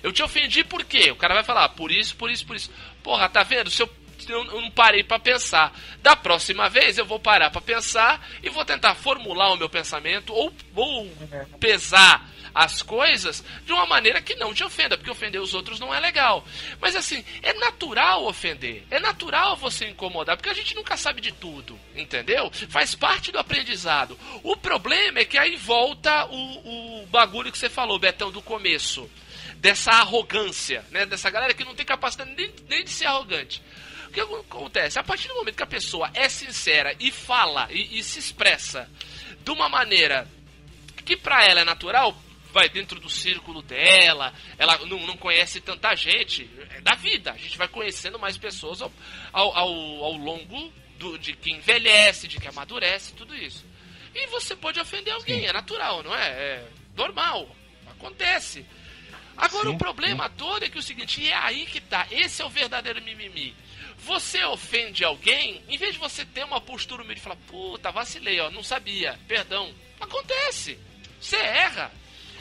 [SPEAKER 3] Eu te ofendi por quê? O cara vai falar, por isso, por isso, por isso. Porra, tá vendo? Se eu eu, eu não parei para pensar. Da próxima vez eu vou parar para pensar e vou tentar formular o meu pensamento ou, ou pesar as coisas de uma maneira que não te ofenda, porque ofender os outros não é legal. Mas assim, é natural ofender, é natural você incomodar, porque a gente nunca sabe de tudo, entendeu? Faz parte do aprendizado. O problema é que aí volta o, o bagulho que você falou, Betão, do começo. Dessa arrogância, né? Dessa galera que não tem capacidade nem, nem de ser arrogante. O que acontece? A partir do momento que a pessoa é sincera e fala e, e se expressa de uma maneira que para ela é natural, vai dentro do círculo dela, ela não, não conhece tanta gente, é da vida. A gente vai conhecendo mais pessoas ao, ao, ao, ao longo do, de que envelhece, de que amadurece, tudo isso. E você pode ofender alguém, é natural, não é? É normal, acontece. Agora sim, o problema sim. todo é que o seguinte, é aí que tá, esse é o verdadeiro mimimi. Você ofende alguém, em vez de você ter uma postura humilde e falar, puta, vacilei, ó, não sabia, perdão. Acontece. Você erra.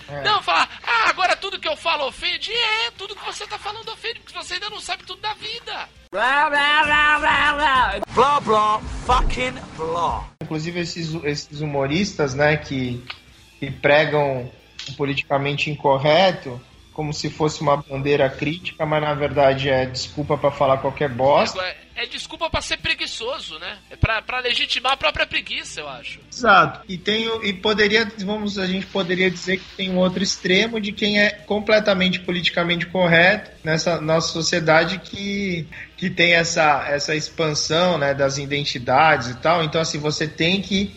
[SPEAKER 3] É. Não, falar, ah, agora tudo que eu falo ofende. É, tudo que você tá falando ofende, porque você ainda não sabe tudo da vida. Blá, blá, blá,
[SPEAKER 1] blá, blá. Blá, blá, fucking blá. Inclusive esses, esses humoristas, né, que, que pregam o politicamente incorreto como se fosse uma bandeira crítica, mas na verdade é desculpa para falar qualquer bosta.
[SPEAKER 3] É, é desculpa para ser preguiçoso, né? É para legitimar a própria preguiça, eu acho.
[SPEAKER 1] Exato. E tem e poderia, vamos, a gente poderia dizer que tem um outro extremo de quem é completamente politicamente correto nessa nossa sociedade que que tem essa essa expansão, né, das identidades e tal. Então assim, você tem que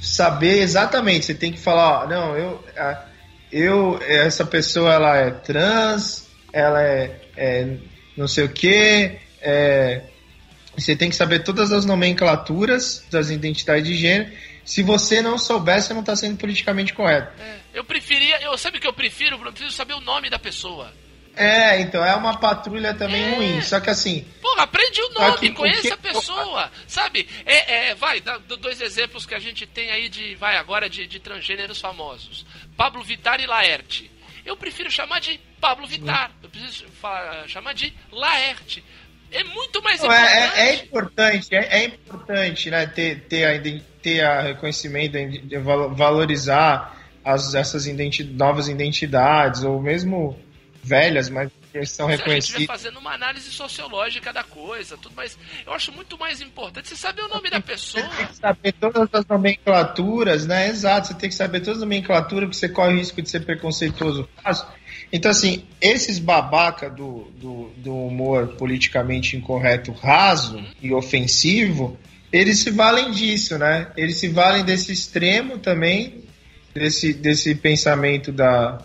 [SPEAKER 1] saber exatamente, você tem que falar, ó, não, eu eu essa pessoa ela é trans, ela é, é não sei o que, é, você tem que saber todas as nomenclaturas das identidades de gênero. Se você não souber, você não está sendo politicamente correto.
[SPEAKER 3] É, eu preferia, eu sabe o que eu prefiro? Eu preciso saber o nome da pessoa.
[SPEAKER 1] É, então é uma patrulha também é. ruim. Só que assim.
[SPEAKER 3] Porra, aprende o nome, conheça a pessoa. Sabe? É, é, vai, dá dois exemplos que a gente tem aí de. Vai agora de, de transgêneros famosos: Pablo Vittar e Laerte. Eu prefiro chamar de Pablo Vittar. Eu preciso falar, chamar de Laerte. É muito mais
[SPEAKER 1] Não, importante. É, é, é importante, é, é, importante, né? Ter, ter, a, ter a reconhecimento, de valorizar as, essas identi novas identidades, ou mesmo velhas, mas que são reconhecidas. A gente
[SPEAKER 3] vai fazendo uma análise sociológica da coisa, tudo mais. Eu acho muito mais importante você saber o nome da pessoa.
[SPEAKER 1] Você tem que saber todas as nomenclaturas, né? Exato, você tem que saber todas as nomenclaturas, porque você corre o risco de ser preconceituoso fácil. Então, assim, esses babaca do, do, do humor politicamente incorreto, raso e ofensivo, eles se valem disso, né? Eles se valem desse extremo também, desse, desse pensamento da,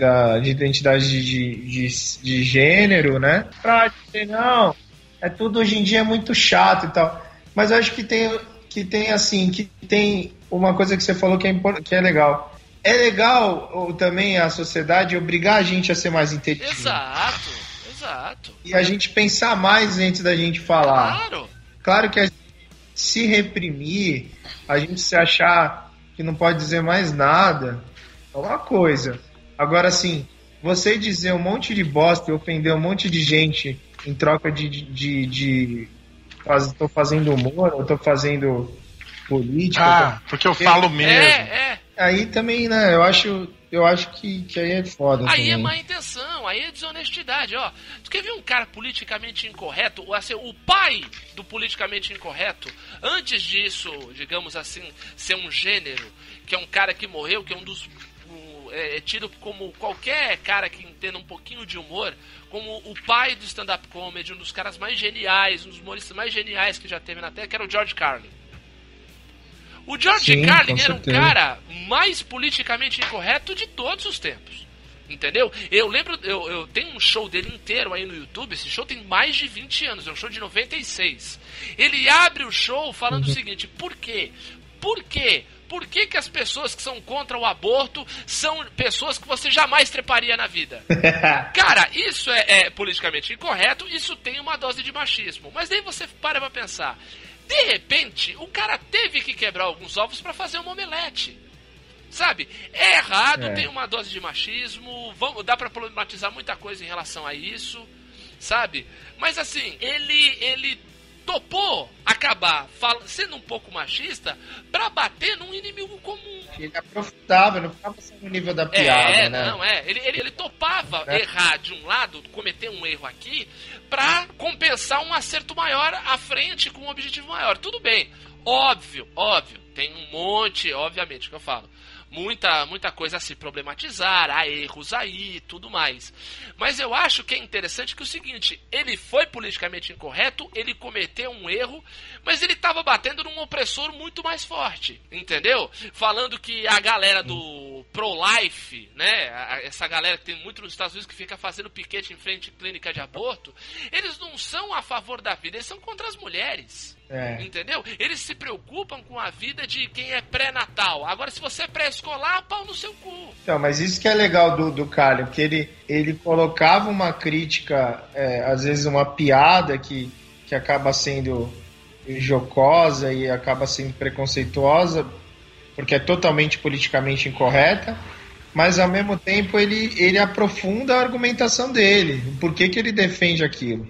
[SPEAKER 1] da, de identidade de, de, de gênero, né? Pra dizer, não, é tudo hoje em dia é muito chato e tal. Mas eu acho que tem, que tem assim, que tem uma coisa que você falou que é, que é legal é legal ou, também a sociedade obrigar a gente a ser mais inteligente.
[SPEAKER 3] Exato, exato.
[SPEAKER 1] E a gente pensar mais antes da gente falar.
[SPEAKER 3] Claro.
[SPEAKER 1] Claro que a gente se reprimir, a gente se achar que não pode dizer mais nada, é uma coisa. Agora, assim, você dizer um monte de bosta e ofender um monte de gente em troca de. de, de, de faz, tô fazendo humor, ou tô fazendo política.
[SPEAKER 2] Ah, porque eu falo mesmo.
[SPEAKER 3] É, é
[SPEAKER 1] aí também, né, eu acho, eu acho que, que aí é foda.
[SPEAKER 3] Aí
[SPEAKER 1] também.
[SPEAKER 3] é má intenção, aí é desonestidade, ó. Tu quer ver um cara politicamente incorreto, assim, o pai do politicamente incorreto, antes disso, digamos assim, ser um gênero, que é um cara que morreu, que é um dos é, é tido como qualquer cara que entenda um pouquinho de humor, como o pai do stand-up comedy, um dos caras mais geniais, um dos humoristas mais geniais que já teve na Terra, que era o George Carlin. O George Sim, Carlin era um cara mais politicamente incorreto de todos os tempos. Entendeu? Eu lembro, eu, eu tenho um show dele inteiro aí no YouTube. Esse show tem mais de 20 anos, é um show de 96. Ele abre o show falando uhum. o seguinte: por quê? Por quê? Por que, que as pessoas que são contra o aborto são pessoas que você jamais treparia na vida? [LAUGHS] Cara, isso é, é politicamente incorreto, isso tem uma dose de machismo. Mas daí você para pra pensar. De repente, o cara teve que quebrar alguns ovos para fazer uma omelete. Sabe? É errado, é. tem uma dose de machismo, vamos, dá para problematizar muita coisa em relação a isso. sabe? Mas assim, ele ele topou acabar fal- sendo um pouco machista pra bater num inimigo comum.
[SPEAKER 1] Ele aprofundava, não ficava só no nível da piada,
[SPEAKER 3] é,
[SPEAKER 1] né?
[SPEAKER 3] não, é. Ele, ele, ele topava
[SPEAKER 1] É.
[SPEAKER 3] errar de um lado, cometer um erro aqui, pra compensar um acerto maior à frente com um objetivo maior. Tudo bem. Óbvio, óbvio. Tem um monte, obviamente, que eu falo. Muita, muita coisa a se problematizar, há erros aí tudo mais. Mas eu acho que é interessante que o seguinte, ele foi politicamente incorreto, ele cometeu um erro, mas ele estava batendo num opressor muito mais forte, entendeu? Falando que a galera do pro-life, né, essa galera que tem muito nos Estados Unidos que fica fazendo piquete em frente à clínica de aborto, eles não são a favor da vida, eles são contra as mulheres.
[SPEAKER 1] É.
[SPEAKER 3] Entendeu? Eles se preocupam com a vida de quem é pré-natal. Agora, se você é pré-escolar, pau no seu cu.
[SPEAKER 1] Então, mas isso que é legal do, do Carlin, porque ele, ele colocava uma crítica, é, às vezes uma piada que, que acaba sendo jocosa e acaba sendo preconceituosa, porque é totalmente politicamente incorreta, mas ao mesmo tempo ele, ele aprofunda a argumentação dele, por que, que ele defende aquilo.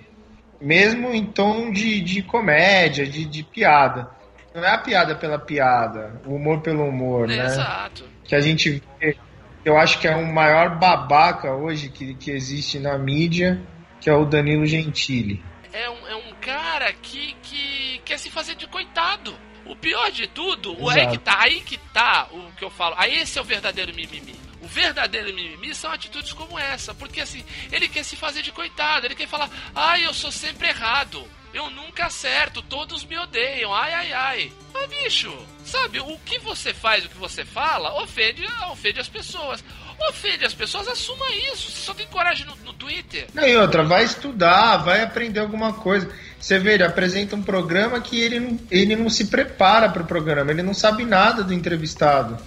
[SPEAKER 1] Mesmo em tom de, de comédia, de, de piada. Não é a piada pela piada, o humor pelo humor, né?
[SPEAKER 3] Exato.
[SPEAKER 1] que a gente vê, eu acho que é o maior babaca hoje que, que existe na mídia, que é o Danilo Gentili.
[SPEAKER 3] É um, é um cara que, que quer se fazer de coitado. O pior de tudo, o
[SPEAKER 1] Exato.
[SPEAKER 3] que tá, aí que tá o que eu falo. Aí esse é o verdadeiro mimimi. Verdadeiro mimimi são atitudes como essa, porque assim, ele quer se fazer de coitado, ele quer falar: "Ai, eu sou sempre errado. Eu nunca acerto, todos me odeiam. Ai ai ai". Mas bicho, sabe, o que você faz, o que você fala, ofende, ofende as pessoas. Ofende as pessoas, assuma isso. Você só tem coragem no, no Twitter.
[SPEAKER 1] Não, e outra, vai estudar, vai aprender alguma coisa. Você vê, ele apresenta um programa que ele não, ele não se prepara para o programa, ele não sabe nada do entrevistado.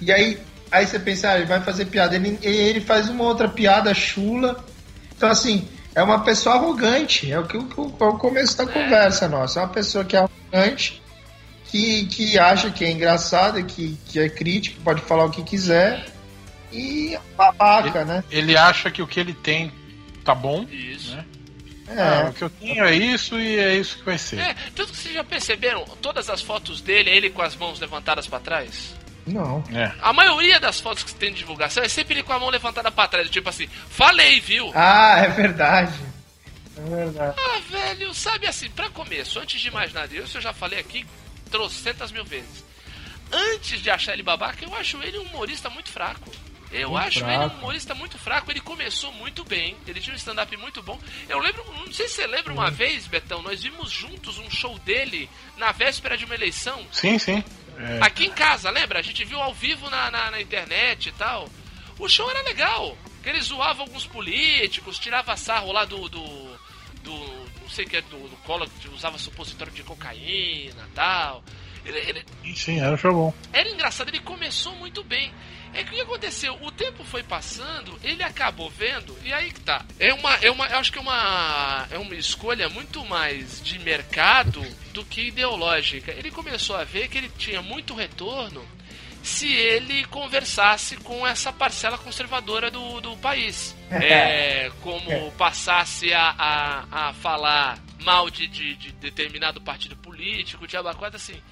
[SPEAKER 1] E aí, aí você pensa, ah, ele vai fazer piada, ele, ele faz uma outra piada chula. Então, assim, é uma pessoa arrogante, é o que o, é o começo da conversa nossa. É uma pessoa que é arrogante, que, que acha que é engraçada, que, que é crítico, pode falar o que quiser. E é babaca, né?
[SPEAKER 2] Ele acha que o que ele tem tá bom.
[SPEAKER 3] Isso.
[SPEAKER 2] Né?
[SPEAKER 1] É.
[SPEAKER 2] Ah, o que eu tenho é isso e é isso que vai ser.
[SPEAKER 3] É, tanto que vocês já perceberam todas as fotos dele, ele com as mãos levantadas pra trás?
[SPEAKER 1] Não.
[SPEAKER 2] É.
[SPEAKER 3] A maioria das fotos que tem de divulgação é sempre ele com a mão levantada pra trás, tipo assim, falei, viu?
[SPEAKER 1] Ah, é verdade. É verdade.
[SPEAKER 3] Ah, velho, sabe assim, pra começo, antes de mais nada, isso eu já falei aqui trocentas mil vezes. Antes de achar ele babaca, eu acho ele um humorista muito fraco. Eu
[SPEAKER 1] Muito
[SPEAKER 3] acho
[SPEAKER 1] fraco.
[SPEAKER 3] ele um humorista muito fraco. Ele começou muito bem. Ele tinha um stand-up muito bom. Eu lembro, não sei se você lembra uma vez, Betão, nós vimos juntos um show dele na véspera de uma eleição.
[SPEAKER 2] Sim, sim. É.
[SPEAKER 3] Aqui em casa, lembra? A gente viu ao vivo na, na, na internet e tal. O show era legal. Que ele zoava alguns políticos, tirava sarro lá do. do. do não sei o que é, do, do Collor, que usava supositório de cocaína e tal. Ele, ele-
[SPEAKER 2] Sim, sim, era um show bom.
[SPEAKER 3] era engraçado, ele começou muito bem. É que o que aconteceu? O tempo foi passando, ele acabou vendo, e aí que tá. É uma. É uma eu acho que é uma. É uma escolha muito mais de mercado do que ideológica. Ele começou a ver que ele tinha muito retorno se ele conversasse com essa parcela conservadora do, do país. [LAUGHS] É, como passasse a, a, a falar mal de, de, de determinado partido político, de abacate, assim.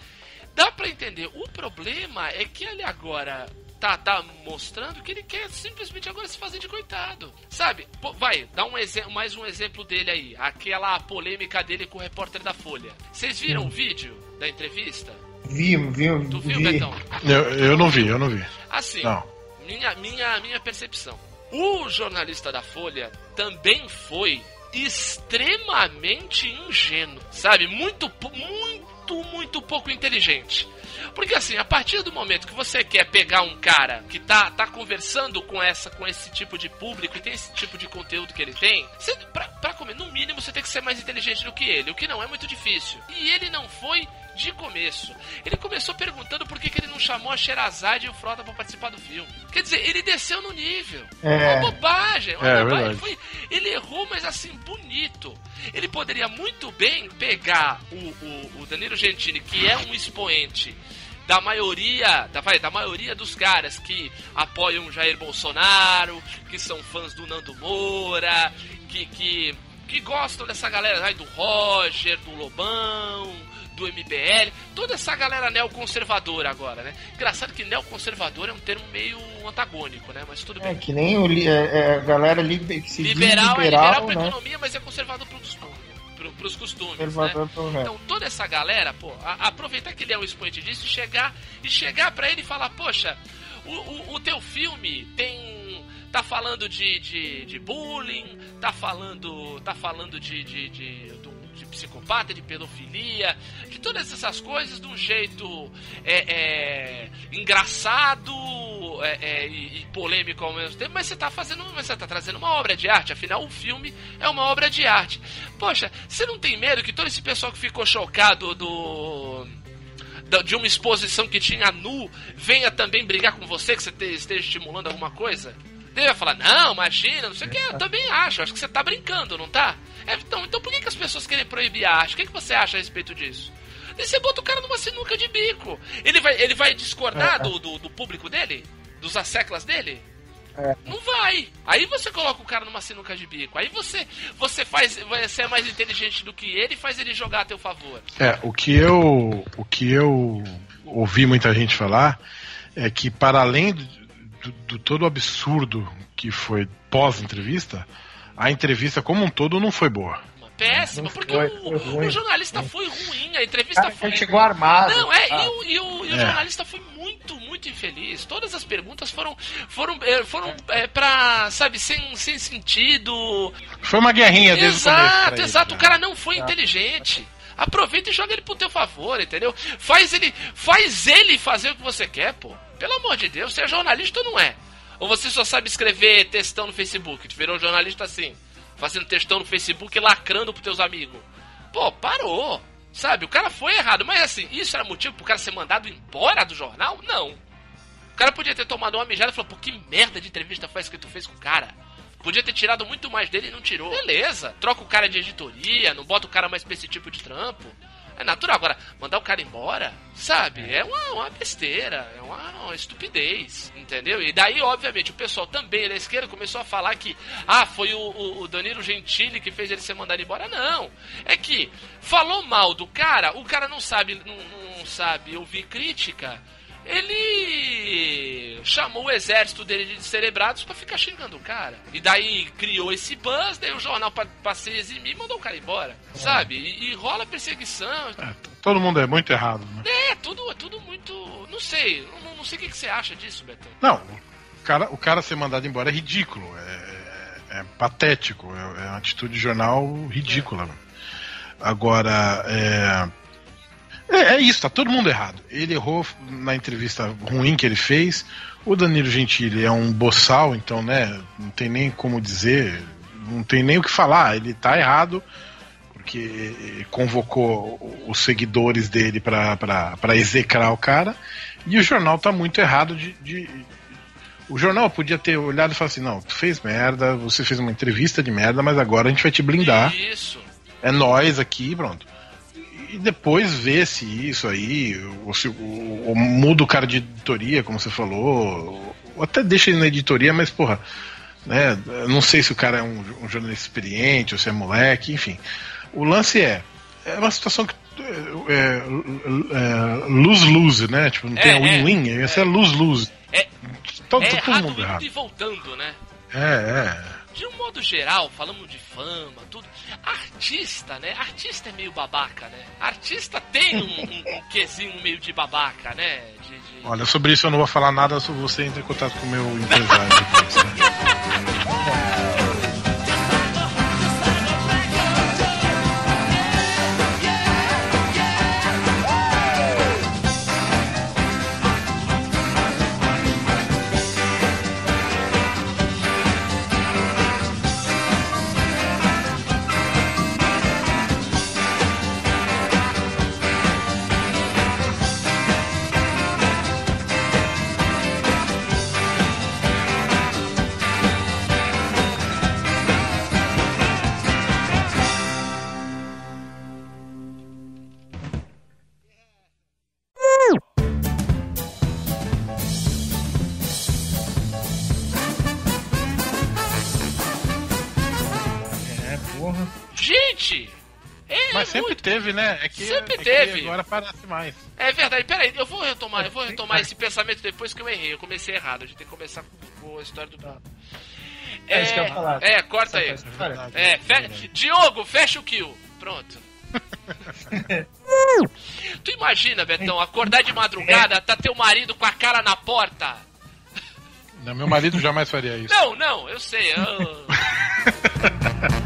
[SPEAKER 3] Dá pra entender. O problema é que ele agora tá, tá mostrando que ele quer simplesmente agora se fazer de coitado. Sabe? Pô, vai, dá um exe- mais um exemplo dele aí. Aquela polêmica dele com o repórter da Folha. Vocês viram o vídeo da entrevista?
[SPEAKER 1] Vi, vi,
[SPEAKER 3] Tu viu,
[SPEAKER 1] vi.
[SPEAKER 3] Betão?
[SPEAKER 2] Eu, eu não vi, eu não vi.
[SPEAKER 3] Assim,
[SPEAKER 2] Não.
[SPEAKER 3] minha, minha, minha percepção. O jornalista da Folha também foi extremamente ingênuo, sabe? Muito, po- muito, muito pouco inteligente. Porque assim, a partir do momento que você quer pegar um cara que tá, tá conversando com essa com esse tipo de público e tem esse tipo de conteúdo que ele tem, você, pra, pra comer, no mínimo você tem que ser mais inteligente do que ele, o que não é muito difícil. E ele não foi de começo. Ele começou perguntando por que, que ele não chamou a Sherazade e o Frota pra participar do filme. Quer dizer, ele desceu no nível.
[SPEAKER 1] É.
[SPEAKER 3] Uma bobagem. Uma
[SPEAKER 2] É,
[SPEAKER 3] bobagem.
[SPEAKER 2] verdade.
[SPEAKER 3] Foi- ele errou, mas assim, bonito. Ele poderia muito bem pegar o, o, o Danilo Gentili, que é um expoente da maioria, da, vai, da maioria dos caras que apoiam Jair Bolsonaro, que são fãs do Nando Moura, que, que que gostam dessa galera aí do Roger, do Lobão, do MBL, toda essa galera neoconservadora agora, né? Engraçado que neoconservador é um termo meio antagônico, né? Mas tudo bem.
[SPEAKER 10] É que nem o, li- é, é, a galera liber, que se diz
[SPEAKER 3] liberal, é
[SPEAKER 10] liberal,
[SPEAKER 3] liberal pra
[SPEAKER 10] né?
[SPEAKER 3] economia, mas é conservador pros costumes. Pro, pros costumes,
[SPEAKER 10] Conservador
[SPEAKER 3] né?
[SPEAKER 10] pro.
[SPEAKER 3] Então toda essa galera, pô, a- aproveitar que ele é um expoente disso e chegar, e chegar pra ele e falar, poxa, o, o, o teu filme tem. tá falando de, de, de bullying, tá falando. tá falando de. de, de, do- de psicopata, de pedofilia, de todas essas coisas de um jeito é, é, engraçado é, é, e, e polêmico ao mesmo tempo, mas você tá fazendo, mas você tá trazendo uma obra de arte, afinal o filme é uma obra de arte. Poxa, você não tem medo que todo esse pessoal que ficou chocado do de uma exposição que tinha nu venha também brigar com você, que você te- esteja estimulando alguma coisa? Ele vai falar, não, imagina, não sei o que, eu também acho, acho que você tá brincando, não tá? É, então, então por que, que as pessoas querem proibir a arte? O que, que você acha a respeito disso? E você bota o cara numa sinuca de bico. Ele vai, ele vai discordar do, do, do público dele? Dos asseclas dele? Não vai. Aí você coloca o cara numa sinuca de bico. Aí você, você faz, você é mais inteligente do que ele e faz ele jogar a teu favor.
[SPEAKER 2] É, o que eu, o que eu ouvi muita gente falar é que para além do, do- do todo o absurdo que foi pós-entrevista, a entrevista como um todo não foi boa.
[SPEAKER 3] Péssima, porque
[SPEAKER 10] foi,
[SPEAKER 3] o,
[SPEAKER 10] foi ruim.
[SPEAKER 3] o jornalista foi ruim, a entrevista
[SPEAKER 10] Cara,
[SPEAKER 3] foi.
[SPEAKER 10] ele chegou armado.
[SPEAKER 3] Não, é,
[SPEAKER 10] Ah.
[SPEAKER 3] e o, e o- e o
[SPEAKER 2] É.
[SPEAKER 3] jornalista foi muito, muito infeliz. Todas as perguntas foram foram, é, foram é, pra, sabe, sem, sem sentido.
[SPEAKER 2] Foi uma guerrinha desde o começo.
[SPEAKER 3] Exato,
[SPEAKER 2] pra
[SPEAKER 3] exato.
[SPEAKER 2] ele,
[SPEAKER 3] O
[SPEAKER 2] né?
[SPEAKER 3] cara não foi inteligente. Aproveita e joga ele pro teu favor, entendeu? Faz ele, faz ele fazer o que você quer, pô. Pelo amor de Deus, você é jornalista ou não é? Ou você só sabe escrever textão no Facebook? Tu virou um jornalista assim, fazendo textão no Facebook e lacrando pros teus amigos. Pô, parou. Sabe, o cara foi errado. Mas assim, isso era motivo pro cara ser mandado embora do jornal? Não. O cara podia ter tomado uma mijada e falou, pô, que merda de entrevista foi essa que tu fez com o cara? Podia ter tirado muito mais dele e não tirou. Beleza, troca o cara de editoria, não bota o cara mais pra esse tipo de trampo. É natural. Agora, mandar o cara embora, sabe? É uma, uma besteira, é uma, uma estupidez, entendeu? E daí, obviamente, o pessoal também da esquerda começou a falar que, ah, foi o, o- o Danilo Gentili que fez ele ser mandado embora. Não. É que falou mal do cara, o cara não sabe, não, não sabe ouvir crítica. Ele chamou o exército dele de cerebrados pra ficar xingando o cara. E daí criou esse buzz, daí o jornal pra, pra se eximir mandou o cara embora. Sabe? E, e rola perseguição.
[SPEAKER 2] É, todo mundo é muito errado, né?
[SPEAKER 3] É, tudo, é tudo muito. Não sei. Não, não sei o que, que você acha disso, Betão.
[SPEAKER 2] Não, o cara, o cara ser mandado embora é ridículo, é, é patético, é, é uma atitude de jornal ridícula. Agora, é, é, é isso, tá todo mundo errado. Ele errou na entrevista ruim que ele fez. O Danilo Gentili é um boçal, então, né, não tem nem como dizer, não tem nem o que falar. Ele tá errado porque convocou os seguidores dele pra pra execrar o cara. E o jornal tá muito errado de, de- O jornal podia ter olhado e falado assim: não, tu fez merda, você fez uma entrevista de merda, mas agora a gente vai te blindar.
[SPEAKER 3] Isso.
[SPEAKER 2] É nós aqui, pronto. E depois ver se isso aí, ou se ou- ou muda o cara de editoria, como você falou, ou até deixa ele na editoria, mas porra, né? eu Não sei se o cara é um, um jornalista experiente ou se é moleque, enfim. O lance é, é uma situação que é, é, é, lose-lose, né? Tipo, não
[SPEAKER 3] É,
[SPEAKER 2] tem a
[SPEAKER 3] é.
[SPEAKER 2] win-win, esse é lose-lose.
[SPEAKER 3] É,
[SPEAKER 2] Todo,
[SPEAKER 3] é
[SPEAKER 2] todo
[SPEAKER 3] errado
[SPEAKER 2] mundo errado.
[SPEAKER 3] e voltando, né?
[SPEAKER 2] É, é.
[SPEAKER 3] De um modo geral, falamos de fama, tudo. Artista, né? Artista é meio babaca, né? Artista tem um, um, um [LAUGHS] quesinho meio de babaca, né? De, de-
[SPEAKER 2] Olha, sobre isso eu não vou falar nada, só você entra em contato com o meu empresário depois, né? [LAUGHS] teve, né? É que,
[SPEAKER 3] Sempre
[SPEAKER 2] é que
[SPEAKER 3] teve.
[SPEAKER 2] agora parece mais.
[SPEAKER 3] É verdade, peraí, eu vou retomar, eu vou retomar esse pensamento depois que eu errei. Eu comecei errado, a gente tem que começar com, a história do Bruno.
[SPEAKER 10] É isso que eu ia falar.
[SPEAKER 3] É, corta aí.
[SPEAKER 10] História.
[SPEAKER 3] É, fe... Diogo, fecha o kill. Pronto. [LAUGHS] tu imagina, Betão, acordar de madrugada, tá teu marido com a cara na porta.
[SPEAKER 2] Não, meu marido jamais faria isso.
[SPEAKER 3] Não, não, eu sei. eu- [LAUGHS]